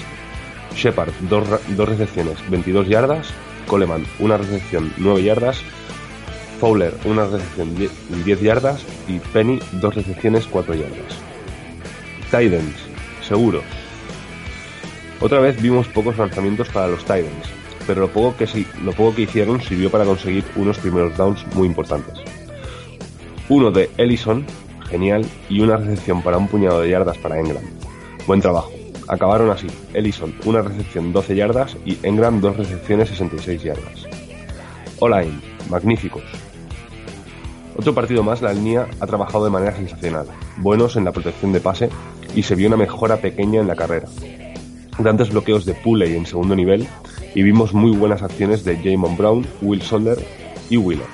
Shepard, 2 recepciones, 22 yardas. Coleman, una recepción, 9 yardas. Fowler, una recepción, 10 yardas. Y Penny, 2 recepciones, 4 yardas. Tidens, seguros. Otra vez vimos pocos lanzamientos para los Tidens, pero lo poco, que, lo poco que hicieron sirvió para conseguir unos primeros downs muy importantes. Uno de Ellison, genial, y una recepción para un puñado de yardas para Engram. Buen trabajo. Acabaron así. Ellison, una recepción 12 yardas y Engram, dos recepciones 66 yardas. Online, magníficos. Otro partido más, la línea ha trabajado de manera sensacional. Buenos en la protección de pase y se vio una mejora pequeña en la carrera. Grandes bloqueos de Pulley en segundo nivel y vimos muy buenas acciones de Jamon Brown, Will Solder y Wheeler.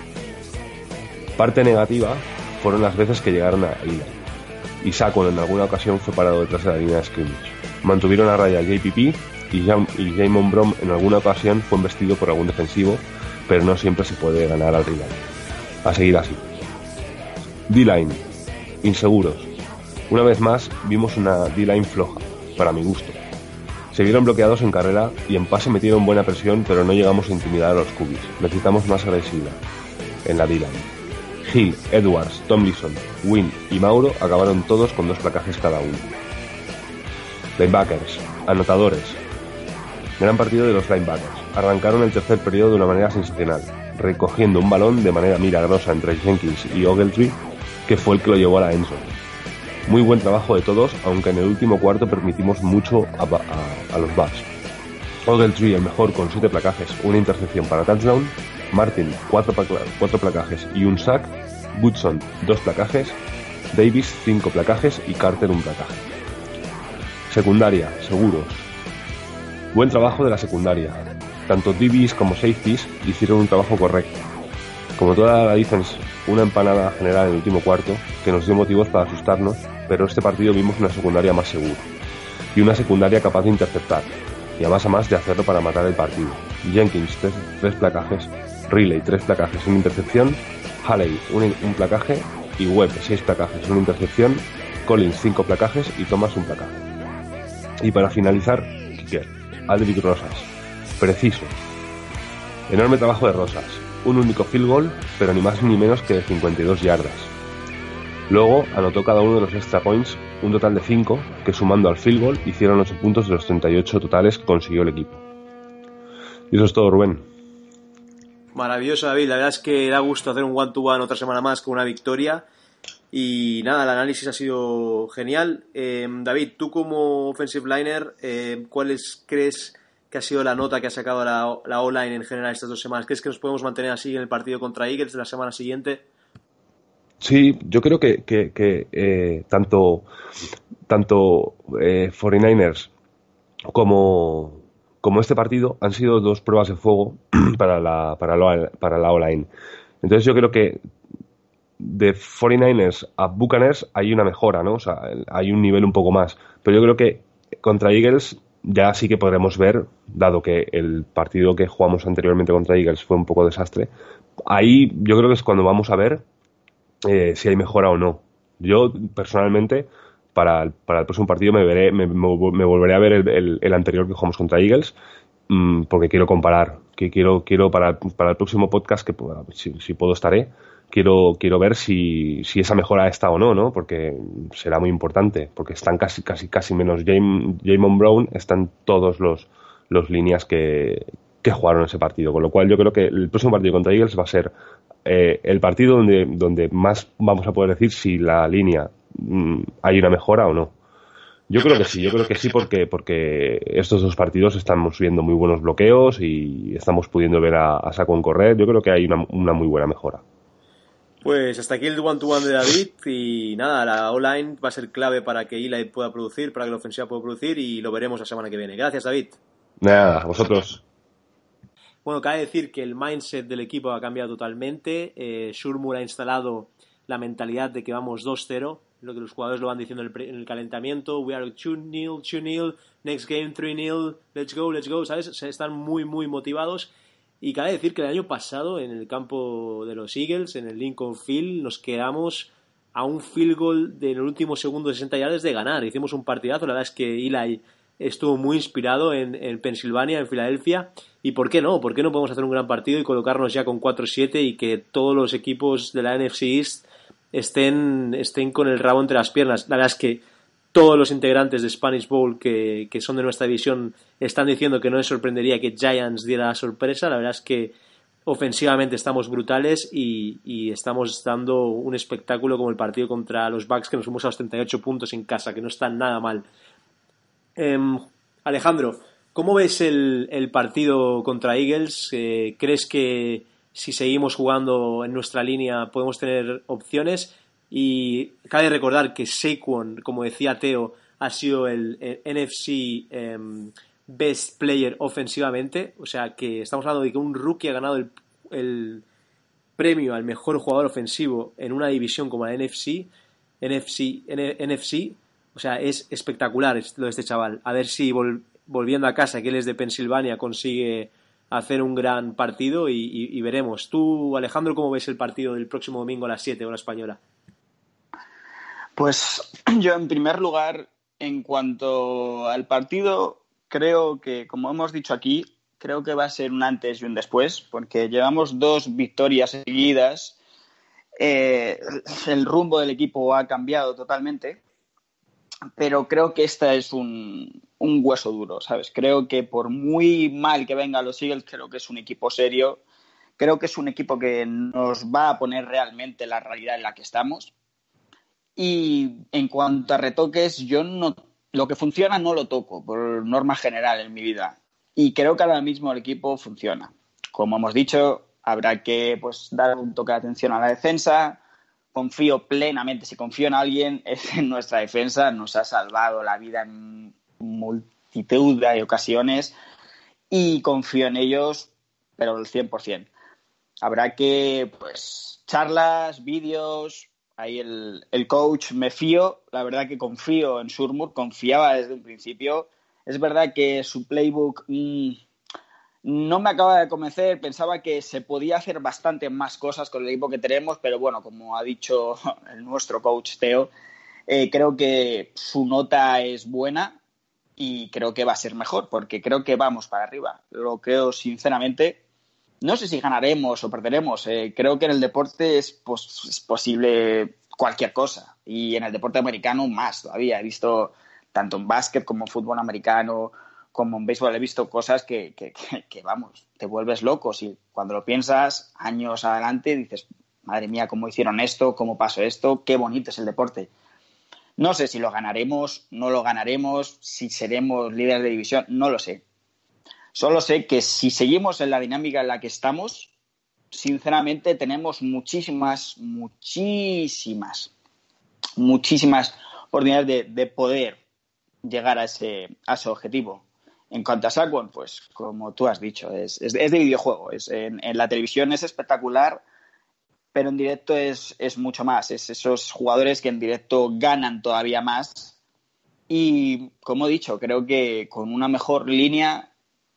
Parte negativa fueron las veces que llegaron a Ida. Y Saquon en alguna ocasión fue parado detrás de la línea de scrimmage. Mantuvieron a raya JPP y, Jamon Brown en alguna ocasión fue embestido por algún defensivo, pero no siempre se puede ganar al rival. A seguir así. D-line. Inseguros. Una vez más vimos una D-line floja, para mi gusto. Se vieron bloqueados en carrera y en pase metieron buena presión, pero no llegamos a intimidar a los cubis. Necesitamos más agresividad en la D-line. Hill, Edwards, Tomlinson, Wynn y Mauro acabaron todos con dos placajes cada uno. Linebackers, anotadores. Gran partido de los linebackers. Arrancaron el tercer periodo de una manera sensacional, recogiendo un balón de manera milagrosa entre Jenkins y Ogletree, que fue el que lo llevó a la Enzo. Muy buen trabajo de todos, aunque en el último cuarto permitimos mucho a, los Bucks. Ogletree el mejor con 7 placajes, una intercepción para touchdown, Martin 4 placajes y un sack, Woodson 2 placajes, Davis 5 placajes y Carter un placaje. Secundaria, seguros. Buen trabajo de la secundaria. Tanto DBs como safeties hicieron un trabajo correcto. Como toda la defense, una empanada general en el último cuarto que nos dio motivos para asustarnos, pero este partido vimos una secundaria más segura y una secundaria capaz de interceptar y a más a más de hacerlo para matar el partido. Jenkins, 3 placajes, Riley, 3 placajes, una intercepción, Halley, un, un placaje. Y Webb, 6 placajes, una intercepción, Collins, 5 placajes. Y Thomas, un placaje. Y para finalizar, Kicker, Aldrich Rosas, preciso. Enorme trabajo de Rosas, un único field goal, pero ni más ni menos que de 52 yardas. Luego anotó cada uno de los extra points, un total de 5, que sumando al field goal hicieron 8 puntos de los 38 totales que consiguió el equipo. Y eso es todo, Rubén. Maravilloso, David. La verdad es que da gusto hacer un one-to-one otra semana más con una victoria. Y nada, el análisis ha sido genial. Eh, David, tú como offensive liner, eh, ¿cuáles crees que ha sido la nota que ha sacado la, la O-line en general estas dos semanas? ¿Crees que nos podemos mantener así en el partido contra Eagles de la semana siguiente? Sí, yo creo que, eh, tanto, tanto 49ers como, como este partido han sido dos pruebas de fuego para la, para la, para la online. Entonces yo creo que de 49ers a Buccaneers hay una mejora, ¿no? O sea, hay un nivel un poco más. Pero yo creo que contra Eagles ya sí que podremos ver, dado que el partido que jugamos anteriormente contra Eagles fue un poco desastre, ahí yo creo que es cuando vamos a ver eh, si hay mejora o no. Yo personalmente para el, para el próximo partido me, veré, me, volveré a ver el, anterior que jugamos contra Eagles mm, porque quiero comparar. Que quiero, quiero para, para el próximo podcast, que si, si, puedo estaré, quiero, quiero ver si, si esa mejora está o no, ¿no? Porque será muy importante, porque están casi, casi, casi menos Jamon Brown, están todos los, los líneas que, que jugaron ese partido. Con lo cual yo creo que el próximo partido contra Eagles va a ser eh, el partido donde, donde más vamos a poder decir si la línea Mm, hay una mejora o no. Yo creo que sí, yo creo que sí porque, porque estos dos partidos estamos viendo muy buenos bloqueos y estamos pudiendo ver a, a Saco correr. Yo creo que hay una, una muy buena mejora. Pues hasta aquí el one-to-one de David y nada, la online va a ser clave para que Eli pueda producir, para que la ofensiva pueda producir y lo veremos la semana que viene. Gracias, David. Nada, vosotros. Bueno, cabe decir que el mindset del equipo ha cambiado totalmente. Eh, Shurmur ha instalado la mentalidad de que vamos 2-0, lo que los jugadores lo van diciendo en el, en el calentamiento. We are 2-0, 2-0, next game 3-0, let's go, let's go, ¿sabes? Se están muy, muy motivados y cabe decir que el año pasado, en el campo de los Eagles, en el Lincoln Field, nos quedamos a un field goal de en el último segundo de 60 yardas de ganar. Hicimos un partidazo, la verdad es que Eli estuvo muy inspirado en, en Pensilvania, en Filadelfia. ¿Y por qué no? ¿Por qué no podemos hacer un gran partido y colocarnos ya con 4-7 y que todos los equipos de la NFC East estén, estén con el rabo entre las piernas? La verdad es que todos los integrantes de Spanish Bowl que, que, son de nuestra división están diciendo que no les sorprendería que Giants diera la sorpresa. La verdad es que ofensivamente estamos brutales y, y, estamos dando un espectáculo como el partido contra los Bucks que nos fuimos a los 38 puntos en casa, que no está nada mal. Eh, Alejandro, ¿cómo ves el, el partido contra Eagles? Eh, ¿Crees que si seguimos jugando en nuestra línea podemos tener opciones? Y cabe recordar que Saquon, como decía Teo, ha sido el, NFC eh, Best Player ofensivamente. O sea que estamos hablando de que un rookie ha ganado el, el, premio al mejor jugador ofensivo en una división como la NFC. NFC, NFC o sea, es espectacular lo de este chaval. A ver si vol, volviendo a casa, que él es de Pensilvania, consigue hacer un gran partido y, veremos. Tú, Alejandro, ¿cómo ves el partido del próximo domingo a las 7 hora española? Pues yo, en primer lugar, en cuanto al partido, creo que, como hemos dicho aquí, creo que va a ser un antes y un después, porque llevamos dos victorias seguidas. Eh, el rumbo del equipo ha cambiado totalmente, pero creo que esta es un, un, hueso duro, ¿sabes? Creo que por muy mal que vengan los Eagles, creo que es un equipo serio, creo que es un equipo que nos va a poner realmente la realidad en la que estamos y en cuanto a retoques, yo no. Lo que funciona no lo toco, por norma general en mi vida. Y creo que ahora mismo el equipo funciona. Como hemos dicho, habrá que pues, dar un toque de atención a la defensa. Confío plenamente, si confío en alguien, es en nuestra defensa. Nos ha salvado la vida en multitud de ocasiones. Y confío en ellos, pero al 100%. Habrá que, pues, charlas, vídeos, ahí el, el, coach me fío, la verdad que confío en Surmur, confiaba desde un principio. Es verdad que su playbook mmm, no me acaba de convencer, pensaba que se podía hacer bastante más cosas con el equipo que tenemos, pero bueno, como ha dicho el nuestro coach Teo, eh, creo que su nota es buena y creo que va a ser mejor, porque creo que vamos para arriba. Lo creo sinceramente no sé si ganaremos o perderemos. Eh, creo que en el deporte es, es, posible cualquier cosa. Y en el deporte americano más todavía. He visto tanto en básquet como en fútbol americano, como en béisbol, he visto cosas que, vamos, te vuelves loco. Y cuando lo piensas años adelante, dices, madre mía, cómo hicieron esto, cómo pasó esto, qué bonito es el deporte. No sé si lo ganaremos, no lo ganaremos, si seremos líderes de división, no lo sé Solo sé que si seguimos en la dinámica en la que estamos, sinceramente tenemos muchísimas, muchísimas, muchísimas oportunidades de, de poder llegar a ese, a ese objetivo. En cuanto a Saquon, pues como tú has dicho, es, es, de videojuego. En, en, la televisión es espectacular, pero en directo es, es mucho más. Es esos jugadores que en directo ganan todavía más. Y como he dicho, creo que con una mejor línea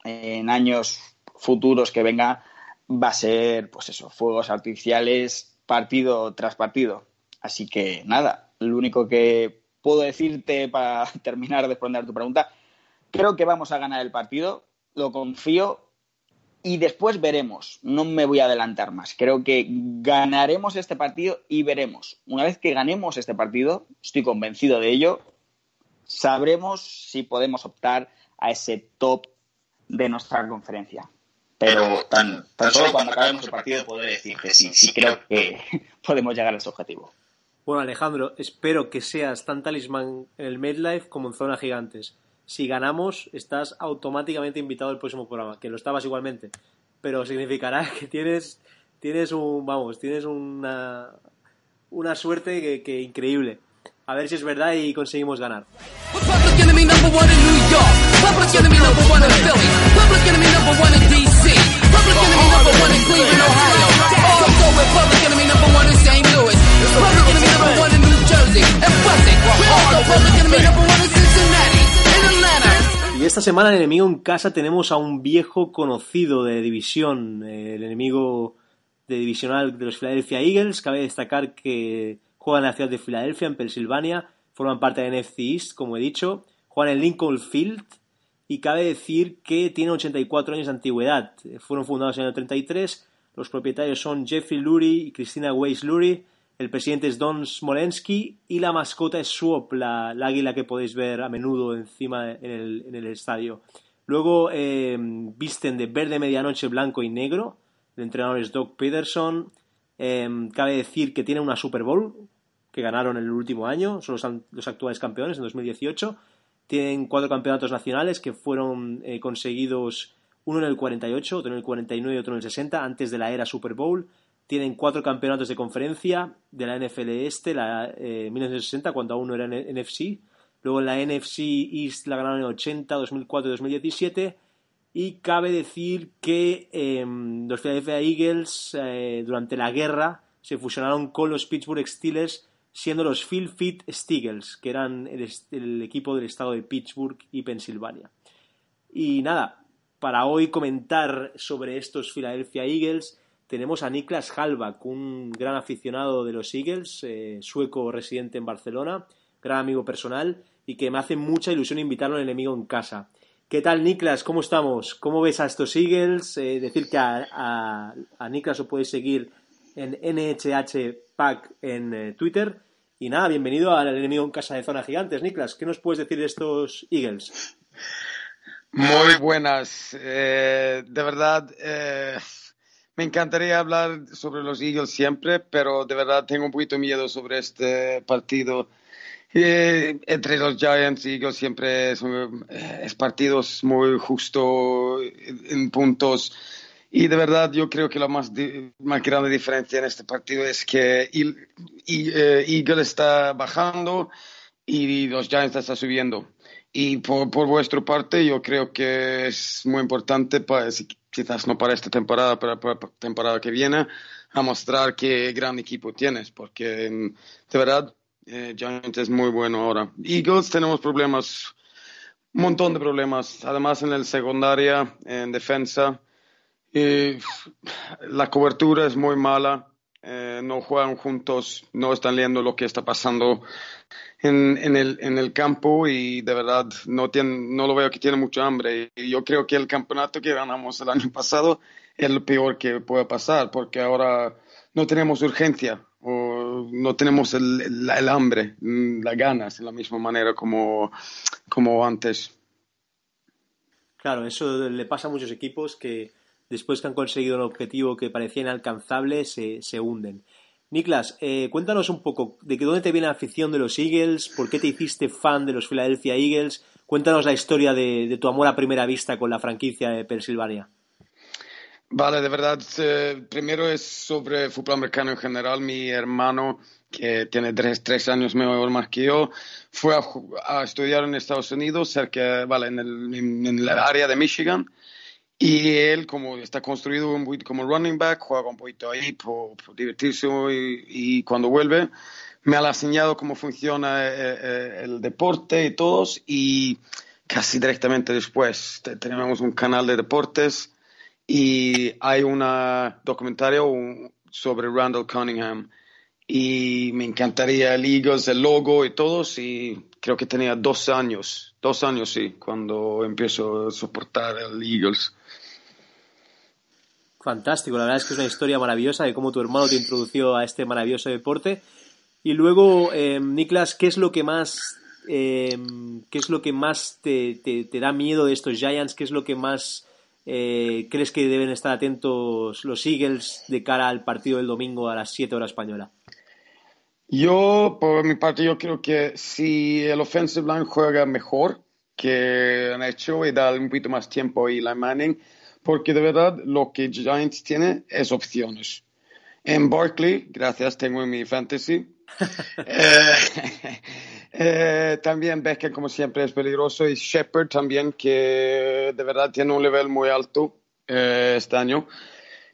en años futuros que venga va a ser, pues eso, fuegos artificiales partido tras partido. Así que nada, lo único que puedo decirte para terminar de responder tu pregunta, creo que vamos a ganar el partido, lo confío y después veremos. No me voy a adelantar más. Creo que ganaremos este partido y veremos. Una vez que ganemos este partido, estoy convencido de ello, sabremos si podemos optar a ese top de nuestra conferencia. Pero tan, tan solo cuando acabemos el partido podré decir que sí, sí creo que podemos llegar a ese objetivo. Bueno, Alejandro, espero que seas tan talismán en el MedLife como en Zona Gigantes. Si ganamos, estás automáticamente invitado al próximo programa, que lo estabas igualmente. Pero significará que tienes, tienes un, vamos, tienes una, una suerte que, que increíble. A ver si es verdad y conseguimos ganar. Public enemy number one in Philly. Public enemy number one in DC. Public enemy number one in Cleveland, Ohio. Public enemy number one in St. Public enemy number one in New Jersey. In Cincinnati. Y esta semana en Enemigo en Casa tenemos a un viejo conocido de división, eh, el enemigo de divisional de los Philadelphia Eagles. Cabe destacar que juegan en la ciudad de Filadelfia, en Pensilvania, forman parte de NFC East, como he dicho, juegan en Lincoln Field y cabe decir que tienen 84 años de antigüedad. Fueron fundados en el 33, los propietarios son Jeffrey Lurie y Christina Weiss Lurie, el presidente es Don Smolensky y la mascota es Swap, la, la águila que podéis ver a menudo encima en el, estadio. Luego eh, visten de verde medianoche, blanco y negro. El entrenador es Doug Peterson. Eh, cabe decir que tienen una Super Bowl que ganaron el último año, son los, los actuales campeones en 2018. Tienen cuatro campeonatos nacionales que fueron eh, conseguidos uno en el 48, otro en el 49 y otro en el 60, antes de la era Super Bowl. Tienen cuatro campeonatos de conferencia de la NFL Este, la eh, 1960, cuando aún no era NFC. Luego la NFC East la ganaron en 80, 2004 y 2017. Y cabe decir que eh, los Philadelphia Eagles eh, durante la guerra se fusionaron con los Pittsburgh Steelers siendo los Phil Fit Steagles, que eran el, equipo del estado de Pittsburgh y Pensilvania. Y nada, para hoy comentar sobre estos Philadelphia Eagles, tenemos a Niklas Halbach, un gran aficionado de los Eagles, eh, sueco residente en Barcelona, gran amigo personal, y que me hace mucha ilusión invitarlo al enemigo en casa. ¿Qué tal, Niklas? ¿Cómo estamos? ¿Cómo ves a estos Eagles? Eh, decir que a, a, a Niklas lo podéis seguir en NHH Pack en eh, Twitter. Y nada, bienvenido al enemigo en casa de Zona Gigantes. Niklas, ¿qué nos puedes decir de estos Eagles? Muy buenas. Eh, de verdad, eh, me encantaría hablar sobre los Eagles siempre, pero de verdad tengo un poquito miedo sobre este partido. Entre los Giants y Eagles siempre son partidos muy justo en puntos y de verdad yo creo que la más, más grande diferencia en este partido es que eh, Eagle está bajando y los Giants están subiendo. Y por, por vuestra parte yo creo que es muy importante, para, quizás no para esta temporada, pero para la temporada que viene, a mostrar qué gran equipo tienes, porque de verdad eh, Giants es muy bueno ahora. Eagles tenemos problemas, un montón de problemas, además en el secundaria, en defensa. Eh, la cobertura es muy mala, eh, no juegan juntos, no están leyendo lo que está pasando en, en, el, en el campo y de verdad no, tienen, no lo veo que tiene mucho hambre. Y yo creo que el campeonato que ganamos el año pasado es lo peor que puede pasar porque ahora no tenemos urgencia o no tenemos el, hambre, las ganas de la misma manera como, como antes. Claro, eso le pasa a muchos equipos que después que han conseguido un objetivo que parecía inalcanzable, se, se hunden. Niklas, eh, cuéntanos un poco de que dónde te viene la afición de los Eagles, por qué te hiciste fan de los Philadelphia Eagles. Cuéntanos la historia de, de tu amor a primera vista con la franquicia de Pensilvania. Vale, de verdad, eh, primero es sobre fútbol americano en general. Mi hermano, que tiene tres, tres años menor más que yo, fue a, a, estudiar en Estados Unidos, cerca, vale, en el, en el área de Michigan. Y él, como está construido un poquito como running back, juega un poquito ahí por, por divertirse y, y, cuando vuelve me ha enseñado cómo funciona eh, eh, el deporte y todos y casi directamente después tenemos un canal de deportes y hay una documentario sobre Randall Cunningham y me encantaría el Eagles, el logo y todos y creo que tenía dos años, dos años sí, cuando empiezo a soportar el Eagles. Fantástico, la verdad es que es una historia maravillosa de cómo tu hermano te introdució a este maravilloso deporte. Y luego, eh, Niklas, ¿qué es lo que más, eh, qué es lo que más te, da miedo de estos Giants? ¿Qué es lo que más eh, crees que deben estar atentos los Eagles de cara al partido del domingo a las 7 horas española? Yo, por mi parte, yo creo que si el offensive line juega mejor que han hecho y da un poquito más tiempo a Eli Manning, porque de verdad lo que Giants tiene es opciones. En Barkley, gracias, tengo en mi fantasy. Eh, eh, también Becker, como siempre, es peligroso. Y Shepard también, que de verdad tiene un nivel muy alto eh, este año.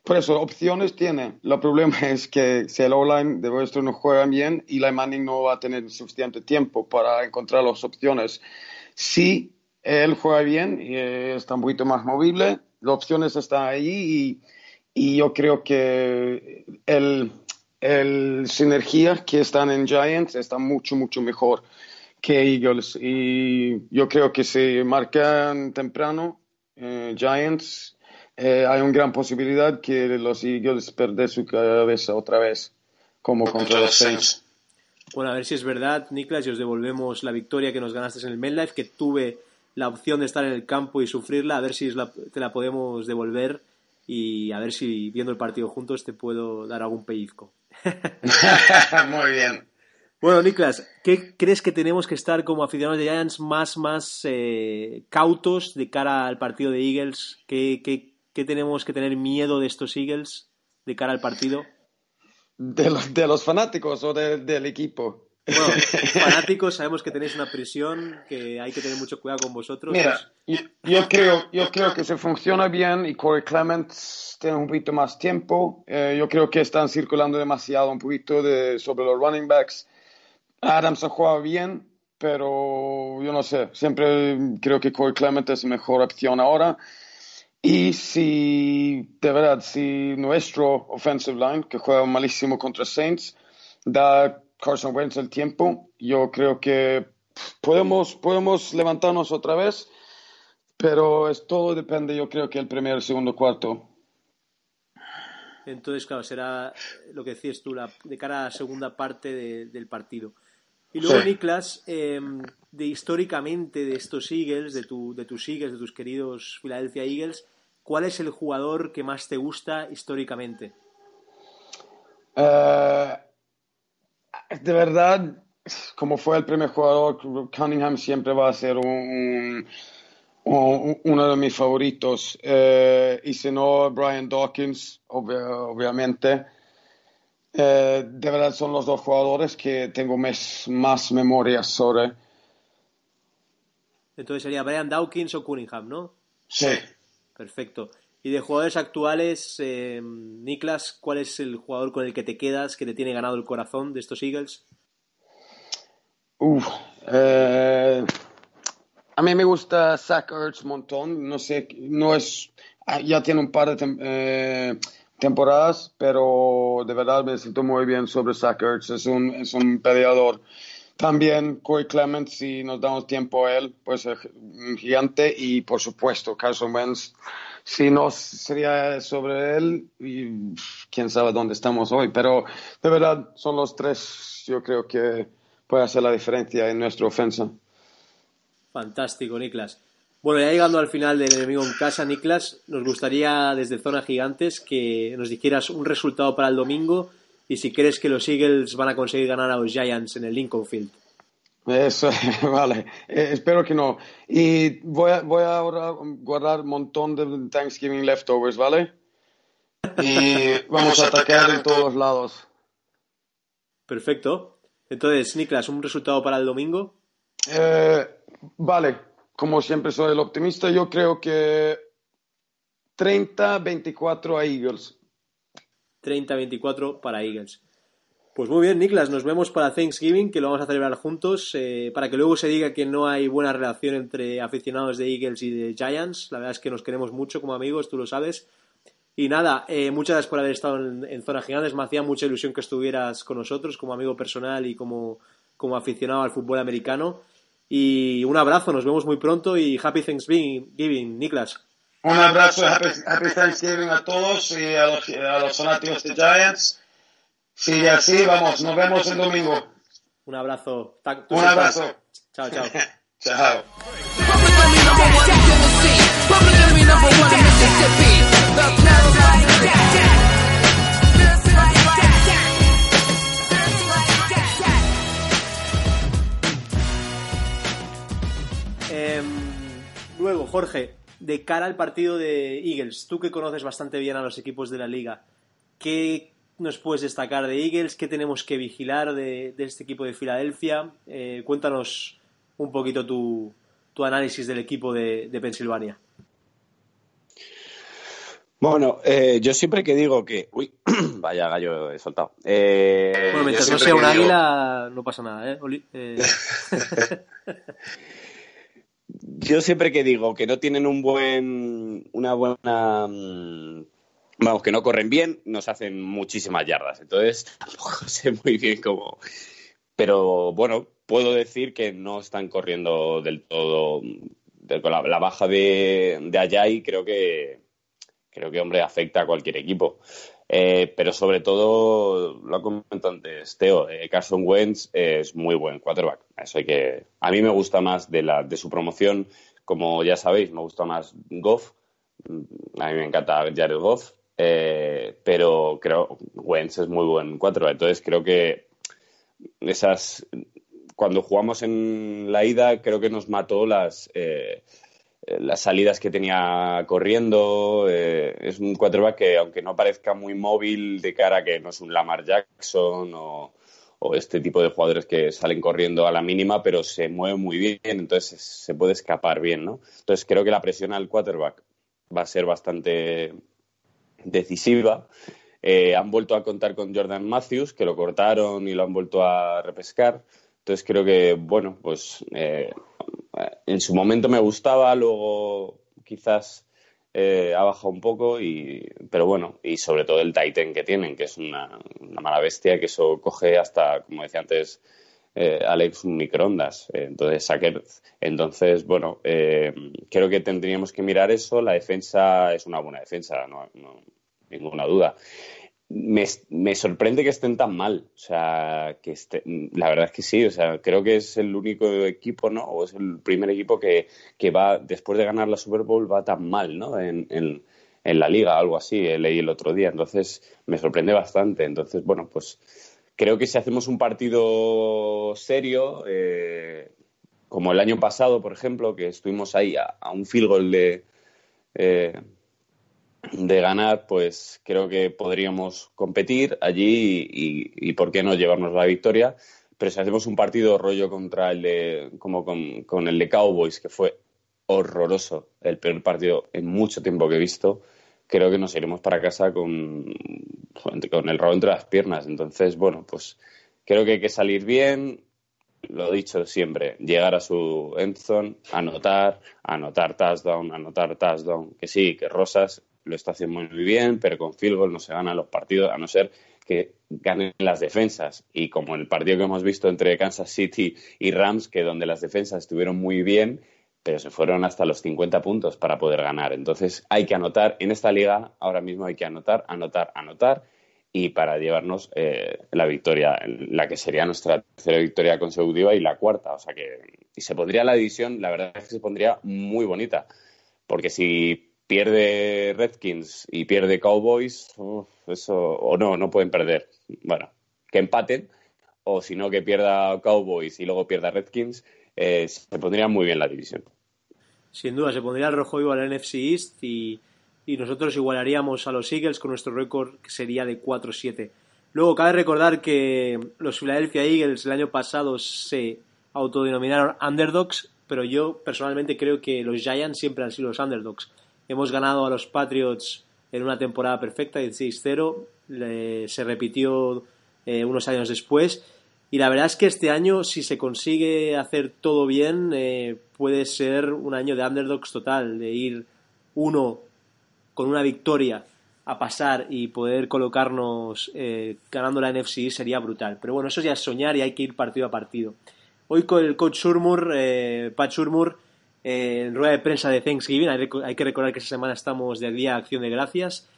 Por eso, opciones tiene. El problema es que si el O-line de vuestro no juega bien, Eli Manning no va a tener suficiente tiempo para encontrar las opciones. Si él juega bien y está un poquito más movible, las opciones están ahí y, yo creo que el, el sinergia que están en Giants está mucho, mucho mejor que Eagles. Y yo creo que si marcan temprano eh, Giants, eh, hay una gran posibilidad que los Eagles pierdan su cabeza otra vez, como contra los Saints. Bueno, a ver si es verdad, Niklas, y os devolvemos la victoria que nos ganaste en el MedLife, que tuve la opción de estar en el campo y sufrirla, a ver si te la podemos devolver y a ver si viendo el partido juntos te puedo dar algún pellizco. Muy bien. Bueno, Niklas, ¿qué crees que tenemos que estar como aficionados de Giants más, más eh, cautos de cara al partido de Eagles? ¿Qué, ¿Qué, tenemos que tener miedo de estos Eagles de cara al partido? ¿De los, de los fanáticos o del equipo? Bueno, fanáticos, sabemos que tenéis una prisión, que hay que tener mucho cuidado con vosotros. Mira, yo, creo, yo creo que se funciona bien y Corey Clement tiene un poquito más tiempo. Eh, yo creo que están circulando demasiado un poquito de, sobre los running backs. Adams ha jugado bien, pero yo no sé, siempre creo que Corey Clement es mejor opción ahora. Y si, de verdad, si nuestro offensive line, que juega malísimo contra Saints, da Carson Wentz el tiempo, yo creo que podemos, podemos levantarnos otra vez, pero es, todo depende, yo creo que el primer y segundo cuarto. Entonces, claro, será lo que decías tú, la, de cara a la segunda parte del partido. Y luego, Niklas, em, de históricamente de estos Eagles, de, tu, de tus Eagles, de tus queridos Philadelphia Eagles, ¿cuál es el jugador que más te gusta históricamente? Uh, de verdad, como fue el primer jugador, Cunningham siempre va a ser un, uno de mis favoritos. Eh, y si no, Brian Dawkins, obviamente. Eh, de verdad son los dos jugadores que tengo más, más memoria sobre. Entonces sería Brian Dawkins o Cunningham, ¿no? Sí. Perfecto. Y de jugadores actuales, eh, Niklas, ¿cuál es el jugador con el que te quedas, que te tiene ganado el corazón de estos Eagles? Uf, eh, a mí me gusta Zach Ertz montón. No sé, no es, ah, ya tiene un par de eh, temporadas, pero de verdad me siento muy bien sobre Zach Ertz. Es un, es un peleador. También Corey Clement, si nos damos tiempo a él, pues es un gigante. Y por supuesto, Carson Wentz si no sería sobre él y quién sabe dónde estamos hoy. Pero de verdad son los tres, yo creo que puede hacer la diferencia en nuestra ofensa. Fantástico, Niklas. Bueno, ya llegando al final del enemigo en casa, Niklas, nos gustaría desde Zona Gigantes que nos dijeras un resultado para el domingo y si crees que los Eagles van a conseguir ganar a los Giants en el Lincoln Field. Eso, vale. Eh, espero que no. Y voy a, voy a guardar un montón de Thanksgiving leftovers, ¿vale? Y vamos a atacar en todos lados. Perfecto. Entonces, Niklas, ¿un resultado para el domingo? Eh, vale. Como siempre soy el optimista, yo creo que 30-24 a Eagles. 30-24 para Eagles. Pues muy bien, Niklas, nos vemos para Thanksgiving, que lo vamos a celebrar juntos, eh, para que luego se diga que no hay buena relación entre aficionados de Eagles y de Giants. La verdad es que nos queremos mucho como amigos, tú lo sabes. Y nada, eh, muchas gracias por haber estado en, Zona Gigantes. Me hacía mucha ilusión que estuvieras con nosotros como amigo personal y como, como aficionado al fútbol americano. Y un abrazo, nos vemos muy pronto y Happy Thanksgiving, Niklas. Un abrazo, Happy, Thanksgiving a todos y a los, a los fanáticos de Giants. Sigue así, vamos, nos vemos el domingo. Un abrazo. Un abrazo. Chao, chao. chao. Em, luego, Jorge, de cara al partido de Eagles, tú que conoces bastante bien a los equipos de la liga, ¿qué nos puedes destacar de Eagles? ¿Qué tenemos que vigilar de, de este equipo de Filadelfia? Eh, cuéntanos un poquito tu, tu análisis del equipo de, de Pensilvania. Bueno, eh, yo siempre que digo que. Uy, vaya gallo he soltado. Eh, bueno, mientras no sea un digo- águila, no pasa nada, ¿eh? Oli- eh, Yo siempre que digo que no tienen un buen, una buena, mm, vamos, que no corren bien, nos hacen muchísimas yardas. Entonces, tampoco sé muy bien cómo. Pero bueno, puedo decir que no están corriendo del todo. la, la baja de, de Ayay creo que, creo que, hombre, afecta a cualquier equipo. Eh, pero sobre todo, lo ha comentado antes Teo, eh, Carson Wentz es muy buen quarterback. Eso hay que. A mí me gusta más de, la, de su promoción, como ya sabéis, me gusta más Goff. A mí me encanta Jared Goff, eh, pero creo Wentz es muy buen quarterback. Entonces creo que esas. Cuando jugamos en la ida, creo que nos mató las. eh, las salidas que tenía corriendo. eh, es un quarterback que, aunque no parezca muy móvil de cara a que no es un Lamar Jackson o, o este tipo de jugadores que salen corriendo a la mínima, pero se mueve muy bien, entonces se puede escapar bien, ¿no? Entonces creo que la presión al quarterback va a ser bastante decisiva. Eh, han vuelto a contar con Jordan Matthews, que lo cortaron y lo han vuelto a repescar. Entonces creo que, bueno, pues eh, en su momento me gustaba, luego quizás eh, ha bajado un poco, y, pero bueno, y sobre todo el Titan que tienen, que es una, una mala bestia, que eso coge hasta, como decía antes eh, Alex, un microondas. Entonces, Sacker, entonces, bueno, eh, creo que tendríamos que mirar eso. La defensa es una buena defensa, no, no ninguna duda. Me, me sorprende que estén tan mal. O sea, que la verdad es que sí. O sea, creo que es el único equipo, ¿no? O es el primer equipo que, que va, después de ganar la Super Bowl, va tan mal, ¿no? En, en, en la liga, algo así, eh, leí el otro día. Entonces, me sorprende bastante. Entonces, bueno, pues creo que si hacemos un partido serio, eh, como el año pasado, por ejemplo, que estuvimos ahí a, un field goal de, eh, de ganar, pues creo que podríamos competir allí y por qué no llevarnos la victoria. Pero si hacemos un partido rollo contra el de, como con, con el de Cowboys, que fue horroroso, el peor partido en mucho tiempo que he visto, creo que nos iremos para casa con, con el rabo entre las piernas. Entonces, bueno, pues creo que hay que salir bien, lo dicho siempre, llegar a su endzone, anotar, anotar touchdown, anotar touchdown, que sí, que Rosas lo está haciendo muy bien, pero con field goal no se ganan los partidos, a no ser que ganen las defensas. Y como el partido que hemos visto entre Kansas City y Rams, que donde las defensas estuvieron muy bien, pero se fueron hasta los 50 puntos para poder ganar. Entonces hay que anotar, en esta liga ahora mismo hay que anotar, anotar, anotar, y para llevarnos eh, la victoria, la que sería nuestra tercera victoria consecutiva y la cuarta. O sea que y se pondría la división, la verdad es que se pondría muy bonita, porque si pierde Redskins y pierde Cowboys, eso, o no, no pueden perder. Bueno, que empaten, o si no, que pierda Cowboys y luego pierda Redskins, eh, se pondría muy bien la división. Sin duda, se pondría el rojo vivo al NFC East y, y nosotros igualaríamos a los Eagles con nuestro récord que sería de 4-7. Luego, cabe recordar que los Philadelphia Eagles el año pasado se autodenominaron underdogs, pero yo personalmente creo que los Giants siempre han sido los underdogs. Hemos ganado a los Patriots en una temporada perfecta, 16-0, le- se repitió eh, unos años después. Y la verdad es que este año, si se consigue hacer todo bien, eh, puede ser un año de underdogs total, de ir uno con una victoria a pasar y poder colocarnos eh, ganando la NFC sería brutal. Pero bueno, eso ya es soñar y hay que ir partido a partido. Hoy con el coach Shurmur, eh, Pat Shurmur, eh, en rueda de prensa de Thanksgiving, hay, que recordar que esta semana estamos de día acción de gracias.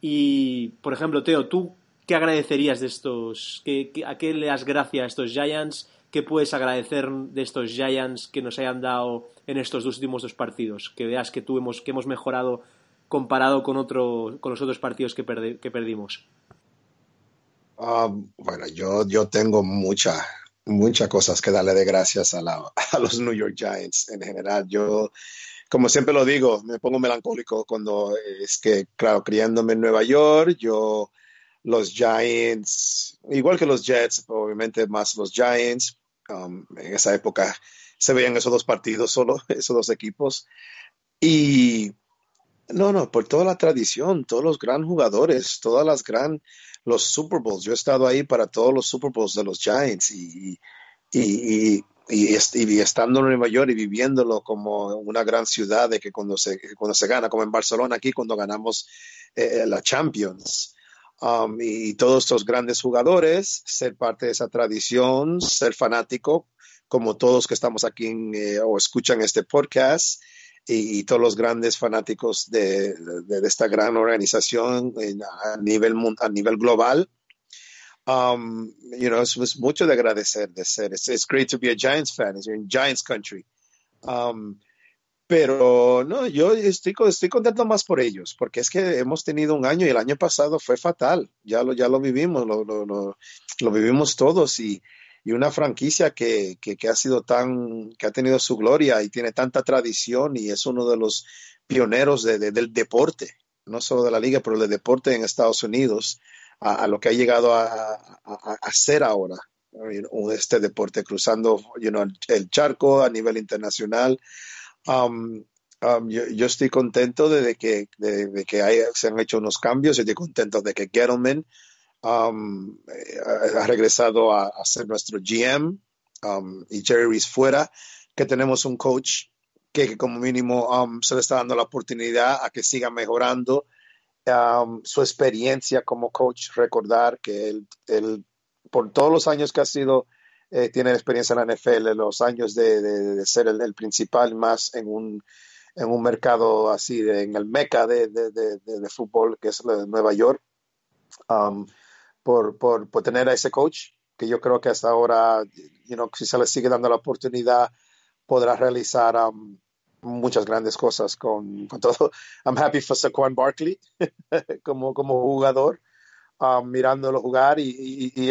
Y, por ejemplo, Teo, ¿tú qué agradecerías de estos? ¿Qué, ¿A qué le das gracias a estos Giants? ¿Qué puedes agradecer de estos Giants que nos hayan dado en estos dos últimos dos partidos? Que veas que, tú hemos, que hemos mejorado comparado con, otro, con los otros partidos que, perdimos. Ah, bueno, yo, yo tengo mucha, muchas cosas que darle de gracias a, la- a los New York Giants en general. Yo como siempre lo digo, me pongo melancólico cuando es que, claro, criándome en Nueva York, yo, los Giants, igual que los Jets, obviamente más los Giants, um, en esa época se veían esos dos partidos solo, esos dos equipos. Y no, no, por toda la tradición, todos los gran jugadores, todas las gran, los Super Bowls. Yo he estado ahí para todos los Super Bowls de los Giants y, y, y, estando en Nueva York y viviéndolo como una gran ciudad de que cuando se, cuando se gana, como en Barcelona aquí, cuando ganamos eh, la Champions. Um, y, todos estos grandes jugadores, ser parte de esa tradición, ser fanático, como todos que estamos aquí eh, o escuchan este podcast y, todos los grandes fanáticos de, de, esta gran organización a, nivel, a nivel global. Um, you know, es, mucho de agradecer de ser. It's, great to be a Giants fan. It's in Giants country. Um, pero no, yo estoy, estoy contento más por ellos, porque es que hemos tenido un año y el año pasado fue fatal. Ya lo, ya lo vivimos, lo, lo, lo, vivimos todos y, y una franquicia que, que, ha sido tan, que ha tenido su gloria y tiene tanta tradición y es uno de los pioneros de, del deporte, no solo de la liga, pero del deporte en Estados Unidos, a, lo que ha llegado a, ser ahora este deporte, cruzando el charco a nivel internacional. Um, um, yo, estoy contento de, que, de, que se han hecho unos cambios, estoy contento de que Gettleman Um, ha regresado a, ser nuestro GM um, y Jerry Reese fuera, que tenemos un coach que, como mínimo um, se le está dando la oportunidad a que siga mejorando su experiencia como coach. Recordar que él, por todos los años que ha sido, eh, tiene experiencia en la NFL, los años de, ser el, principal más en un, en un mercado así, en el meca de, fútbol que es Nueva York por, por, por, tener a ese coach, que yo creo que hasta ahora, you know, si se le sigue dando la oportunidad, podrá realizar um, muchas grandes cosas con, con, todo. I'm happy for Saquon Barkley como, como jugador, um, mirándolo jugar y, y,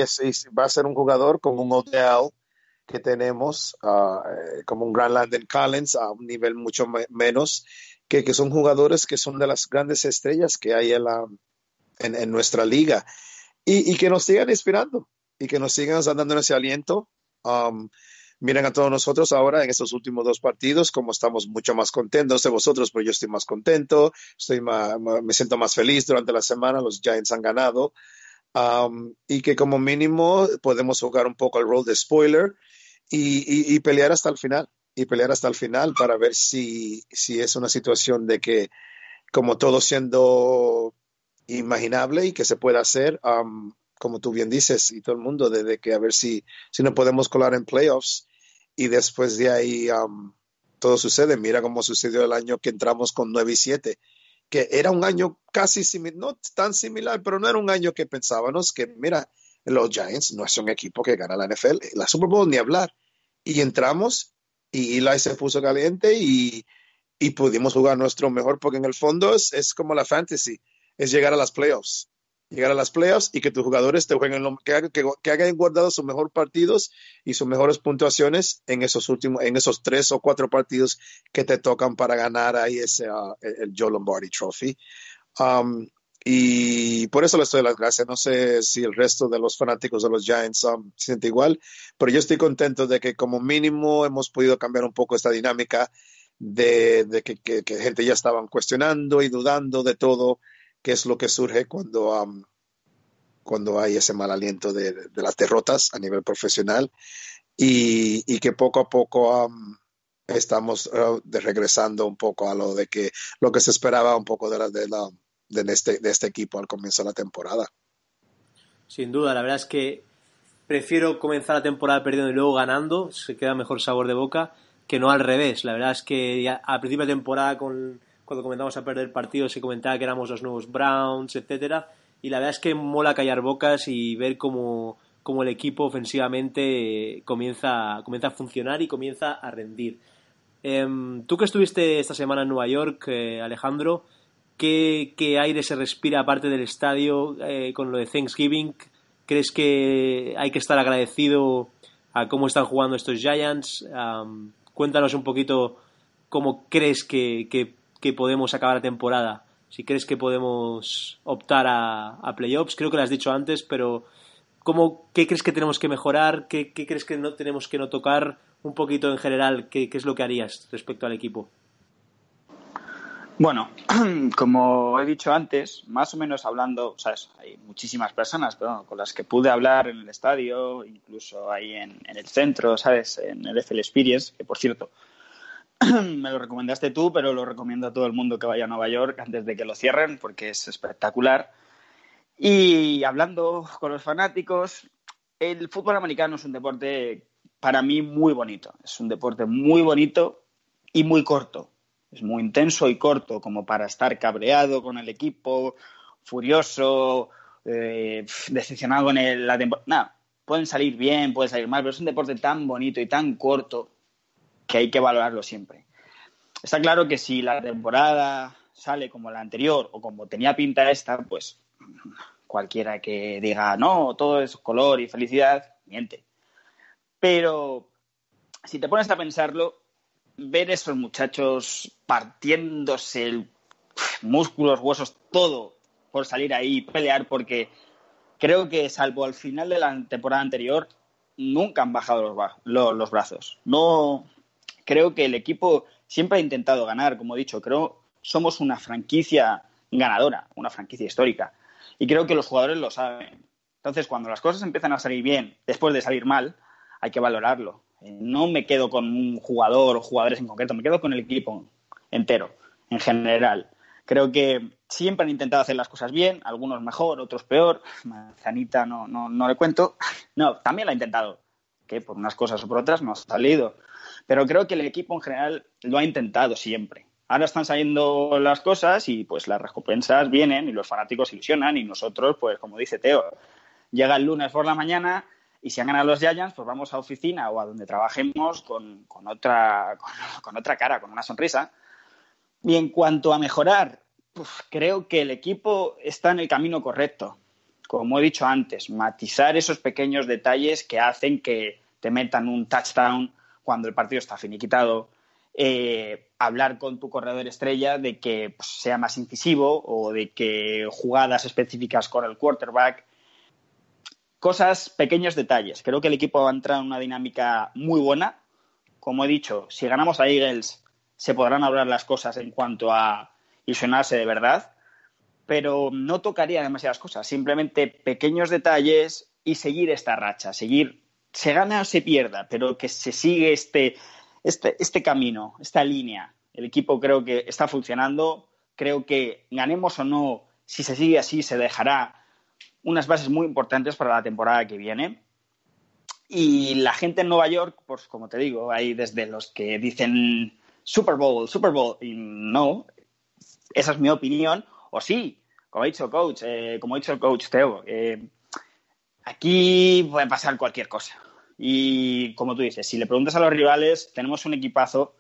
va a ser un jugador como un Odell que tenemos, uh, como un Grand Landon Collins a un nivel mucho menos, que, son jugadores que son de las grandes estrellas que hay en nuestra liga y, que nos sigan inspirando y que nos sigan dando ese aliento. Um, miren a todos nosotros ahora en estos últimos dos partidos, como estamos mucho más contentos de vosotros, pero yo estoy más contento, estoy me siento más feliz durante la semana, los Giants han ganado. Um, y que como mínimo podemos jugar un poco el rol de spoiler y, y, pelear hasta el final, y pelear hasta el final para ver si, si es una situación de que como todo siendo imaginable y que se pueda hacer, um, como tú bien dices, y todo el mundo, desde que a ver si, si no podemos colar en playoffs y después de ahí todo sucede. Mira cómo sucedió el año que entramos con 9 y 7, que era un año casi similar, no tan similar, pero no era un año que pensábamos que, mira, los Giants no es un equipo que gana la NFL, la Super Bowl ni hablar. Y entramos y Eli se puso caliente y, y pudimos jugar nuestro mejor, porque en el fondo es, es como la fantasy es llegar a las playoffs. Llegar a las playoffs y que tus jugadores te jueguen, que, que, hagan guardado sus mejores partidos y sus mejores puntuaciones en esos últimos, en esos tres o cuatro partidos que te tocan para ganar ahí ese, uh, el Joe Lombardi Trophy. Um, y por eso les doy las gracias. No sé si el resto de los fanáticos de los Giants um, siente igual, pero yo estoy contento de que como mínimo hemos podido cambiar un poco esta dinámica de, que, que, gente ya estaban cuestionando y dudando de todo qué es lo que surge cuando, cuando hay ese mal aliento de, las derrotas a nivel profesional y, que poco a poco estamos uh, regresando un poco a lo de que lo que se esperaba un poco de, la, de, la, de, este, de este equipo al comienzo de la temporada. Sin duda, la verdad es que prefiero comenzar la temporada perdiendo y luego ganando, se queda mejor sabor de boca, que no al revés. La verdad es que a principio de temporada con cuando comenzamos a perder partidos se comentaba que éramos los nuevos Browns, etcétera, y la verdad es que mola callar bocas y ver cómo, el equipo ofensivamente comienza, comienza a funcionar y comienza a rendir. Em, tú que estuviste esta semana en Nueva York, eh, Alejandro, ¿qué, aire se respira aparte del estadio eh, con lo de Thanksgiving? ¿Crees que hay que estar agradecido a cómo están jugando estos Giants? cuéntanos un poquito cómo crees que, que podemos acabar la temporada. Si crees que podemos optar a, a playoffs, creo que lo has dicho antes, pero ¿cómo, ¿qué crees que tenemos que mejorar? ¿Qué, crees que no tenemos que no tocar? Un poquito en general, ¿qué, ¿qué es lo que harías respecto al equipo? Bueno, como he dicho antes, más o menos hablando, ¿sabes? Hay muchísimas personas pero, con las que pude hablar en el estadio, incluso ahí en, en, el centro, ¿sabes? En el FL Experience, que por cierto, me lo recomendaste tú, pero lo recomiendo a todo el mundo que vaya a Nueva York antes de que lo cierren, porque es espectacular. Y hablando con los fanáticos, el fútbol americano es un deporte para mí muy bonito. Es un deporte muy bonito y muy corto es muy intenso y corto, como para estar cabreado con el equipo, furioso, eh, decepcionado en el, la temporada. Nada, pueden salir bien, pueden salir mal, pero es un deporte tan bonito y tan corto que hay que valorarlo siempre. Está claro que si la temporada sale como la anterior o como tenía pinta esta, pues cualquiera que diga no, todo es color y felicidad, miente. Pero si te pones a pensarlo, ver esos muchachos partiéndose músculos, huesos, todo por salir ahí y pelear, porque creo que salvo al final de la temporada anterior, nunca han bajado los, los, brazos. No creo que el equipo siempre ha intentado ganar, como he dicho, creo somos una franquicia ganadora, una franquicia histórica. Y creo que los jugadores lo saben. Entonces, cuando las cosas empiezan a salir bien, después de salir mal, hay que valorarlo. No me quedo con un jugador o jugadores en concreto, me quedo con el equipo entero, en general. Creo que siempre han intentado hacer las cosas bien, algunos mejor, otros peor. Manzanita no, no, no le cuento. No, también lo ha intentado, que por unas cosas o por otras no ha salido. Pero creo que el equipo en general lo ha intentado siempre. Ahora están saliendo las cosas y pues las recompensas vienen y los fanáticos ilusionan y nosotros, pues como dice Teo, llega el lunes por la mañana y si han ganado los Giants, pues vamos a oficina o a donde trabajemos con, con otra, con, otra cara, con una sonrisa. Y en cuanto a mejorar, pues creo que el equipo está en el camino correcto. Como he dicho antes, matizar esos pequeños detalles que hacen que te metan un touchdown cuando el partido está finiquitado. Eh, hablar con tu corredor estrella de que pues, sea más incisivo o de que jugadas específicas con el quarterback cosas, pequeños detalles. Creo que el equipo va a entrar en una dinámica muy buena. Como he dicho, si ganamos a Eagles, se podrán hablar las cosas en cuanto a ilusionarse de verdad, pero no tocaría demasiadas cosas, simplemente pequeños detalles y seguir esta racha, seguir, se gana o se pierda, pero que se sigue este, este, este camino, esta línea. El equipo creo que está funcionando, creo que ganemos o no, si se sigue así, se dejará unas bases muy importantes para la temporada que viene. Y la gente en Nueva York, pues como te digo, hay desde los que dicen Super Bowl, Super Bowl, y no, esa es mi opinión, o sí, como ha dicho el coach, eh, como ha dicho el coach Teo, eh, aquí puede pasar cualquier cosa. Y como tú dices, si le preguntas a los rivales, tenemos un equipazo,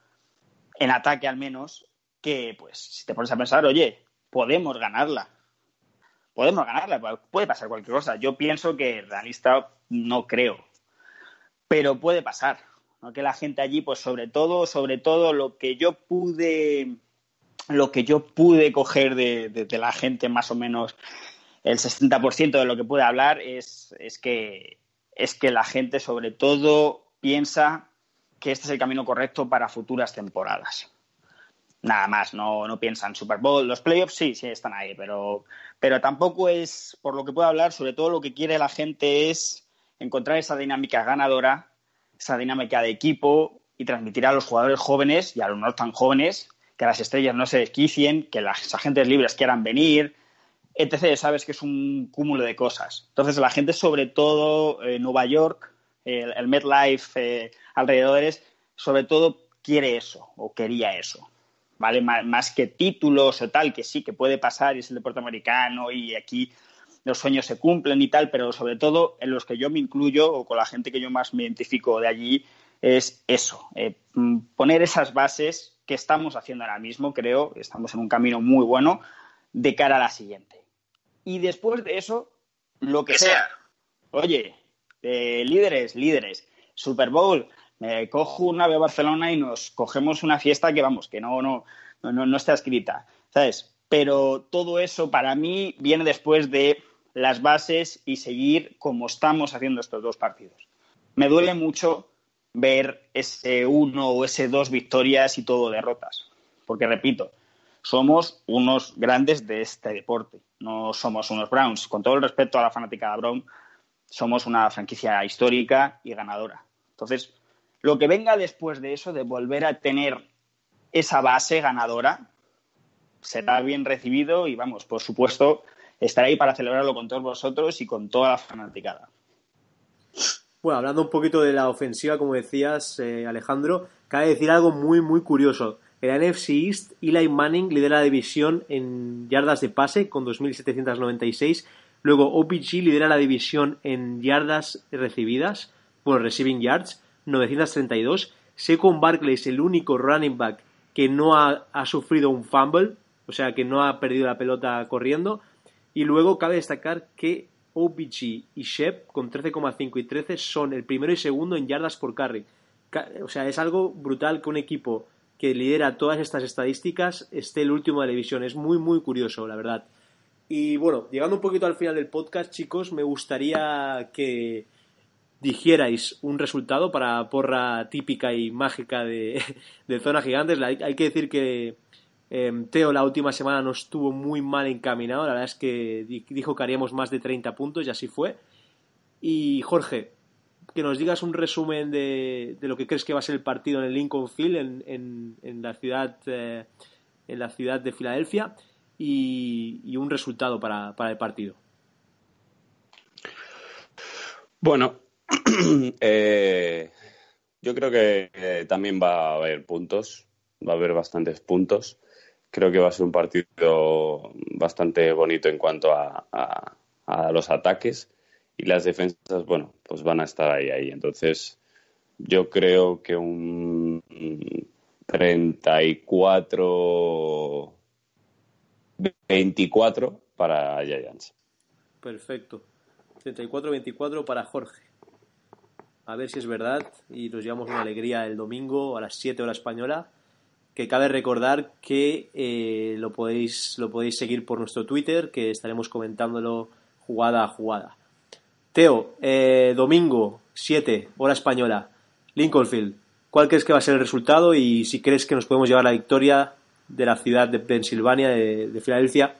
en ataque al menos, que pues si te pones a pensar, oye, podemos ganarla podemos ganarla, puede pasar cualquier cosa. Yo pienso que realista no creo, pero puede pasar. ¿no? Que la gente allí, pues sobre todo, sobre todo lo que yo pude, lo que yo pude coger de, de, la gente más o menos el 60% de lo que pude hablar es, es, que, es que la gente sobre todo piensa que este es el camino correcto para futuras temporadas nada más, no, no piensan Super Bowl. Los playoffs sí, sí están ahí, pero, pero tampoco es, por lo que puedo hablar, sobre todo lo que quiere la gente es encontrar esa dinámica ganadora, esa dinámica de equipo y transmitir a los jugadores jóvenes y a los no tan jóvenes que las estrellas no se desquicien, que las agentes libres quieran venir, etc. Sabes que es un cúmulo de cosas. Entonces la gente, sobre todo en Nueva York, el, el MetLife eh, alrededores, sobre todo quiere eso o quería eso. ¿vale? Más que títulos o tal, que sí, que puede pasar y es el deporte americano y aquí los sueños se cumplen y tal, pero sobre todo en los que yo me incluyo o con la gente que yo más me identifico de allí es eso, eh, poner esas bases que estamos haciendo ahora mismo, creo, estamos en un camino muy bueno de cara a la siguiente. Y después de eso, lo que sea. Oye, eh, líderes, líderes, Super Bowl, Me cojo un ave a Barcelona y nos cogemos una fiesta que, vamos, que no, no, no, no está escrita, ¿sabes? Pero todo eso para mí viene después de las bases y seguir como estamos haciendo estos dos partidos. Me duele mucho ver ese uno o ese dos victorias y todo derrotas, porque repito, somos unos grandes de este deporte, no somos unos Browns. Con todo el respeto a la fanática de Brown, somos una franquicia histórica y ganadora. Entonces, lo que venga después de eso, de volver a tener esa base ganadora, será bien recibido y vamos, por supuesto, estaré ahí para celebrarlo con todos vosotros y con toda la fanaticada. Bueno, hablando un poquito de la ofensiva, como decías, eh, Alejandro, cabe decir algo muy, muy curioso. En la NFC East, Eli Manning lidera la división en yardas de pase con 2.796. Luego OPG lidera la división en yardas recibidas, bueno, receiving yards, 932. Second Barkley es el único running back que no ha, sufrido un fumble, o sea, que no ha perdido la pelota corriendo. Y luego cabe destacar que OBG y Shep con 13,5 y 13 son el primero y segundo en yardas por carry. O sea, es algo brutal que un equipo que lidera todas estas estadísticas esté el último de la división. Es muy, muy curioso, la verdad. Y bueno, llegando un poquito al final del podcast, chicos, me gustaría que dijerais un resultado para porra típica y mágica de, de Zona Gigantes. Hay que decir que eh, Teo la última semana no estuvo muy mal encaminado. La verdad es que dijo que haríamos más de 30 puntos y así fue. Y Jorge, que nos digas un resumen de, lo que crees que va a ser el partido en el Lincoln Field, en, en, en la, ciudad, eh, en la ciudad de Filadelfia, y, un resultado para, el partido. Bueno, eh, yo creo que también va a haber puntos, va a haber bastantes puntos. Creo que va a ser un partido bastante bonito en cuanto a, a los ataques y las defensas, bueno, pues van a estar ahí, ahí. Entonces, yo creo que un 34 24 para Giants. Perfecto. 34-24 para Jorge. A ver si es verdad y nos llevamos una alegría el domingo a las 7 horas española. Que cabe recordar que eh, lo, podéis, lo podéis seguir por nuestro Twitter, que estaremos comentándolo jugada a jugada. Teo, eh, domingo, 7, hora española, Lincolnfield. ¿Cuál crees que va a ser el resultado y si crees que nos podemos llevar la victoria de la ciudad de Pensilvania, de, de Filadelfia?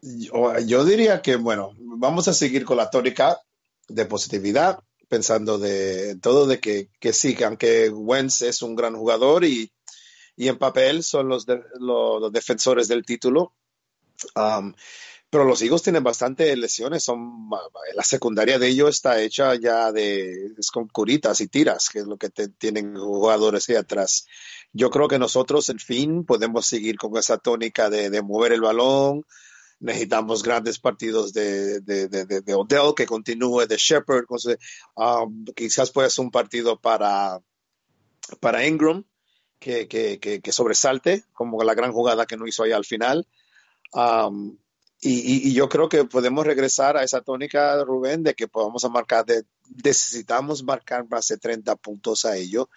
Yo, diría que, bueno, vamos a seguir con la tónica de positividad, pensando de todo de que, que sí, que aunque Wentz es un gran jugador y, y en papel son los, los defensores del título. Um, pero los Eagles tienen bastante lesiones, son la secundaria de ellos está hecha ya de es con curitas y tiras, que es lo que te, tienen jugadores ahí atrás. Yo creo que nosotros, en fin, podemos seguir con esa tónica de, de mover el balón. Necesitamos grandes partidos de, de, de Odell que continúe, de Shepard. Um, quizás puede ser un partido para, para Ingram que, que, que, que sobresalte, como la gran jugada que no hizo ahí al final. Um, y, yo creo que podemos regresar a esa tónica, Rubén, de que podamos marcar, de, necesitamos marcar más de 30 puntos a ello,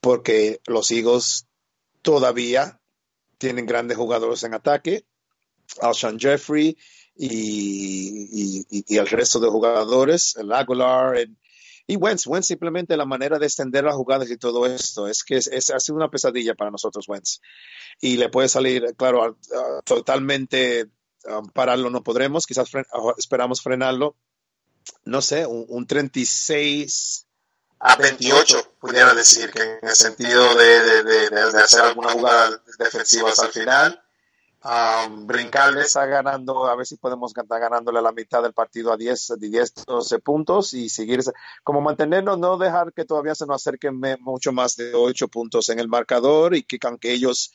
porque los Eagles todavía tienen grandes jugadores en ataque, Alshon Jeffrey y, y, el resto de jugadores, el Aguilar, el, y Wentz, Wentz simplemente la manera de extender las jugadas y todo esto, es que es, ha sido una pesadilla para nosotros, Wentz. Y le puede salir, claro, totalmente um, pararlo no podremos, quizás fren esperamos frenarlo, no sé, un, un 36 a 28, pudiera decir, que en el sentido de, de, de, de hacer alguna jugada defensiva hasta el final, um, brincarles a ganando, a ver si podemos estar ganándole la mitad del partido a 10, 10 12 puntos y seguir, como mantenernos, no dejar que todavía se nos acerquen mucho más de 8 puntos en el marcador y que aunque ellos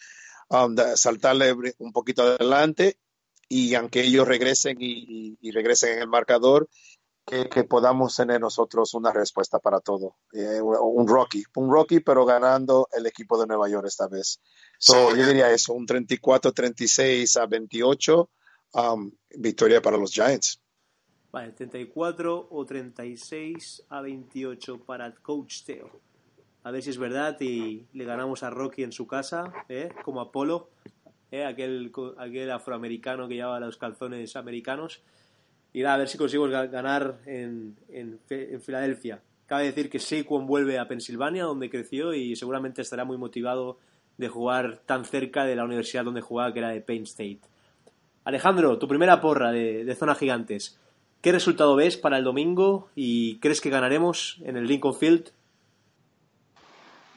um, saltarle un poquito adelante y aunque ellos regresen y, y, y regresen en el marcador, que, que, podamos tener nosotros una respuesta para todo. Eh, un Rocky, un Rocky, pero ganando el equipo de Nueva York esta vez. So, yo diría eso, un 34-36 a 28, um, victoria para los Giants. Vale, 34 o 36 a 28 para Coach Teo. A ver si es verdad y le ganamos a Rocky en su casa, ¿eh? como Apolo, ¿eh? aquel, aquel afroamericano que llevaba los calzones americanos. Y a ver si conseguimos ganar en, en, en Filadelfia. Cabe decir que Saquon vuelve a Pensilvania, donde creció, y seguramente estará muy motivado de jugar tan cerca de la universidad donde jugaba, que era de Penn State. Alejandro, tu primera porra de, de Zona Gigantes. ¿Qué resultado ves para el domingo y crees que ganaremos en el Lincoln Field?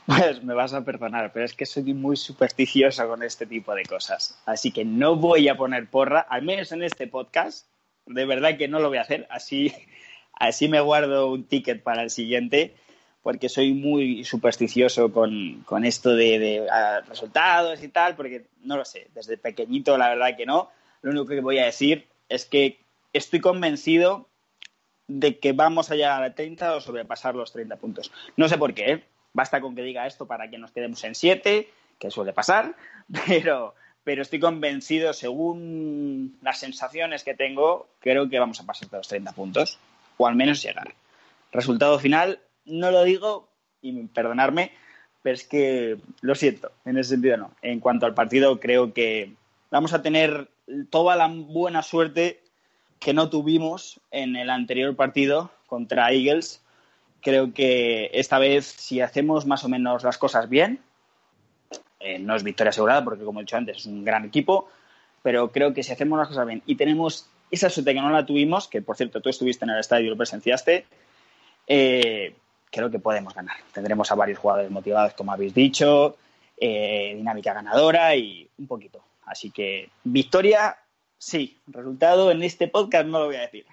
Pues me vas a perdonar, pero es que soy muy supersticioso con este tipo de cosas. Así que no voy a poner porra, al menos en este podcast. De verdad que no lo voy a hacer. Así, así me guardo un ticket para el siguiente, porque soy muy supersticioso con, con esto de, de resultados y tal, porque no lo sé. Desde pequeñito, la verdad que no. Lo único que voy a decir es que estoy convencido de que vamos a llegar a 30 o sobrepasar los 30 puntos. No sé por qué, ¿eh? Basta con que diga esto para que nos quedemos en 7, que suele pasar, pero, pero estoy convencido, según las sensaciones que tengo, creo que vamos a pasar de los 30 puntos, o al menos llegar. Resultado final, no lo digo, y perdonarme, pero es que lo siento, en ese sentido no. En cuanto al partido, creo que vamos a tener toda la buena suerte que no tuvimos en el anterior partido contra Eagles. Creo que esta vez, si hacemos más o menos las cosas bien, eh, no es victoria asegurada porque, como he dicho antes, es un gran equipo, pero creo que si hacemos las cosas bien y tenemos esa suerte que no la tuvimos, que por cierto tú estuviste en el estadio y lo presenciaste, eh, creo que podemos ganar. Tendremos a varios jugadores motivados, como habéis dicho, eh, dinámica ganadora y un poquito. Así que victoria Sí, resultado en este podcast no lo voy a decir.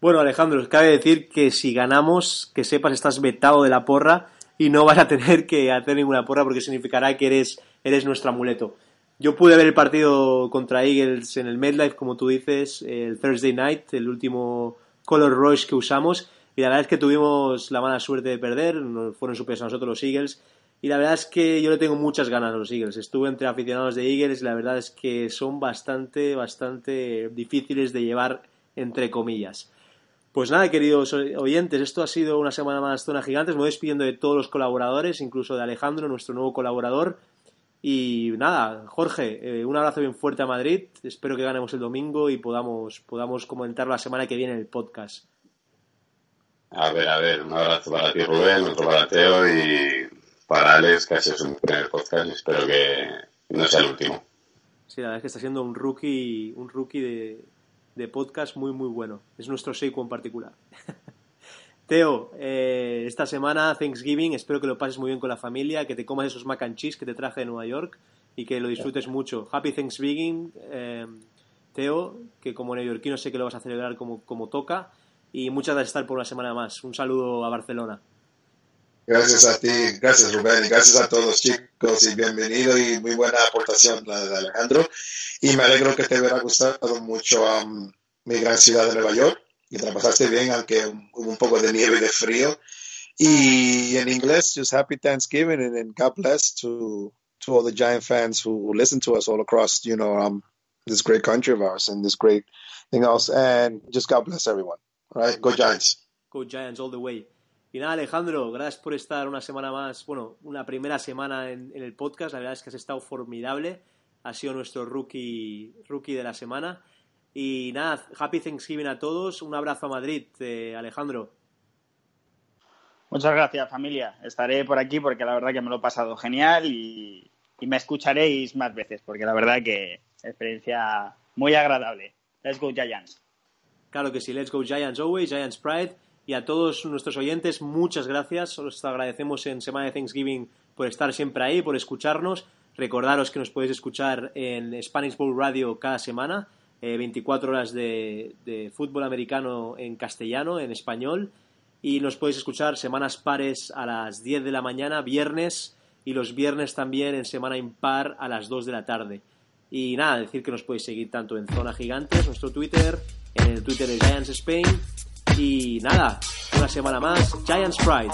Bueno, Alejandro, cabe decir que si ganamos, que sepas, estás vetado de la porra y no vas a tener que hacer ninguna porra porque significará que eres, eres nuestro amuleto. Yo pude ver el partido contra Eagles en el MedLife, como tú dices, el Thursday night, el último Color Rush que usamos, y la verdad es que tuvimos la mala suerte de perder, fueron superiores a nosotros los Eagles, y la verdad es que yo le tengo muchas ganas a los Eagles. Estuve entre aficionados de Eagles y la verdad es que son bastante, bastante difíciles de llevar entre comillas. Pues nada, queridos oyentes, esto ha sido una semana más Zona Gigantes. Me voy despidiendo de todos los colaboradores, incluso de Alejandro, nuestro nuevo colaborador. Y nada, Jorge, eh, un abrazo bien fuerte a Madrid. Espero que ganemos el domingo y podamos, podamos comentar la semana que viene en el podcast. A ver, a ver, un abrazo para ti, Rubén, otro para Teo y para Alex, que ha sido su primer podcast espero que no sea el último. Sí, la verdad es que está siendo un rookie, un rookie de, de podcast muy, muy bueno. Es nuestro Seiko en particular. Teo, eh, esta semana, Thanksgiving, espero que lo pases muy bien con la familia, que te comas esos mac and cheese que te traje de Nueva York y que lo disfrutes mucho. Happy Thanksgiving, eh, Teo, que como neoyorquino sé que lo vas a celebrar como, como toca. Y muchas gracias por estar por una semana más. Un saludo a Barcelona. Gracias a ti, gracias Rubén, gracias a todos chicos y bienvenido y muy buena aportación la de Alejandro. Y me alegro que te hubiera gustado mucho um, mi gran ciudad de Nueva York y te la pasaste bien, aunque hubo un poco de nieve y de frío. Y en inglés, just happy Thanksgiving and, and God bless to, to all the Giant fans who, who listen to us all across, you know, um, this great country of ours and this great thing else. And just God bless everyone. All right, go Giants. Go Giants all the way. Y nada, Alejandro, gracias por estar una semana más, bueno, una primera semana en, en, el podcast. La verdad es que has estado formidable. Has sido nuestro rookie, rookie de la semana. Y nada, happy Thanksgiving a todos. Un abrazo a Madrid, eh, Alejandro. Muchas gracias, familia. Estaré por aquí porque la verdad que me lo he pasado genial y, y me escucharéis más veces porque la verdad que experiencia muy agradable. Let's go Giants. Claro que sí, let's go Giants always, Giants Pride y a todos nuestros oyentes, muchas gracias. Os agradecemos en Semana de Thanksgiving por estar siempre ahí, por escucharnos. Recordaros que nos podéis escuchar en Spanish Bowl Radio cada semana, eh, 24 horas de, de, fútbol americano en castellano, en español. Y nos podéis escuchar semanas pares a las 10 de la mañana, viernes, y los viernes también en semana impar a las 2 de la tarde. Y nada, decir que nos podéis seguir tanto en Zona Gigantes, nuestro Twitter, en el Twitter de Giants Spain y nada, una semana más, Giants Pride.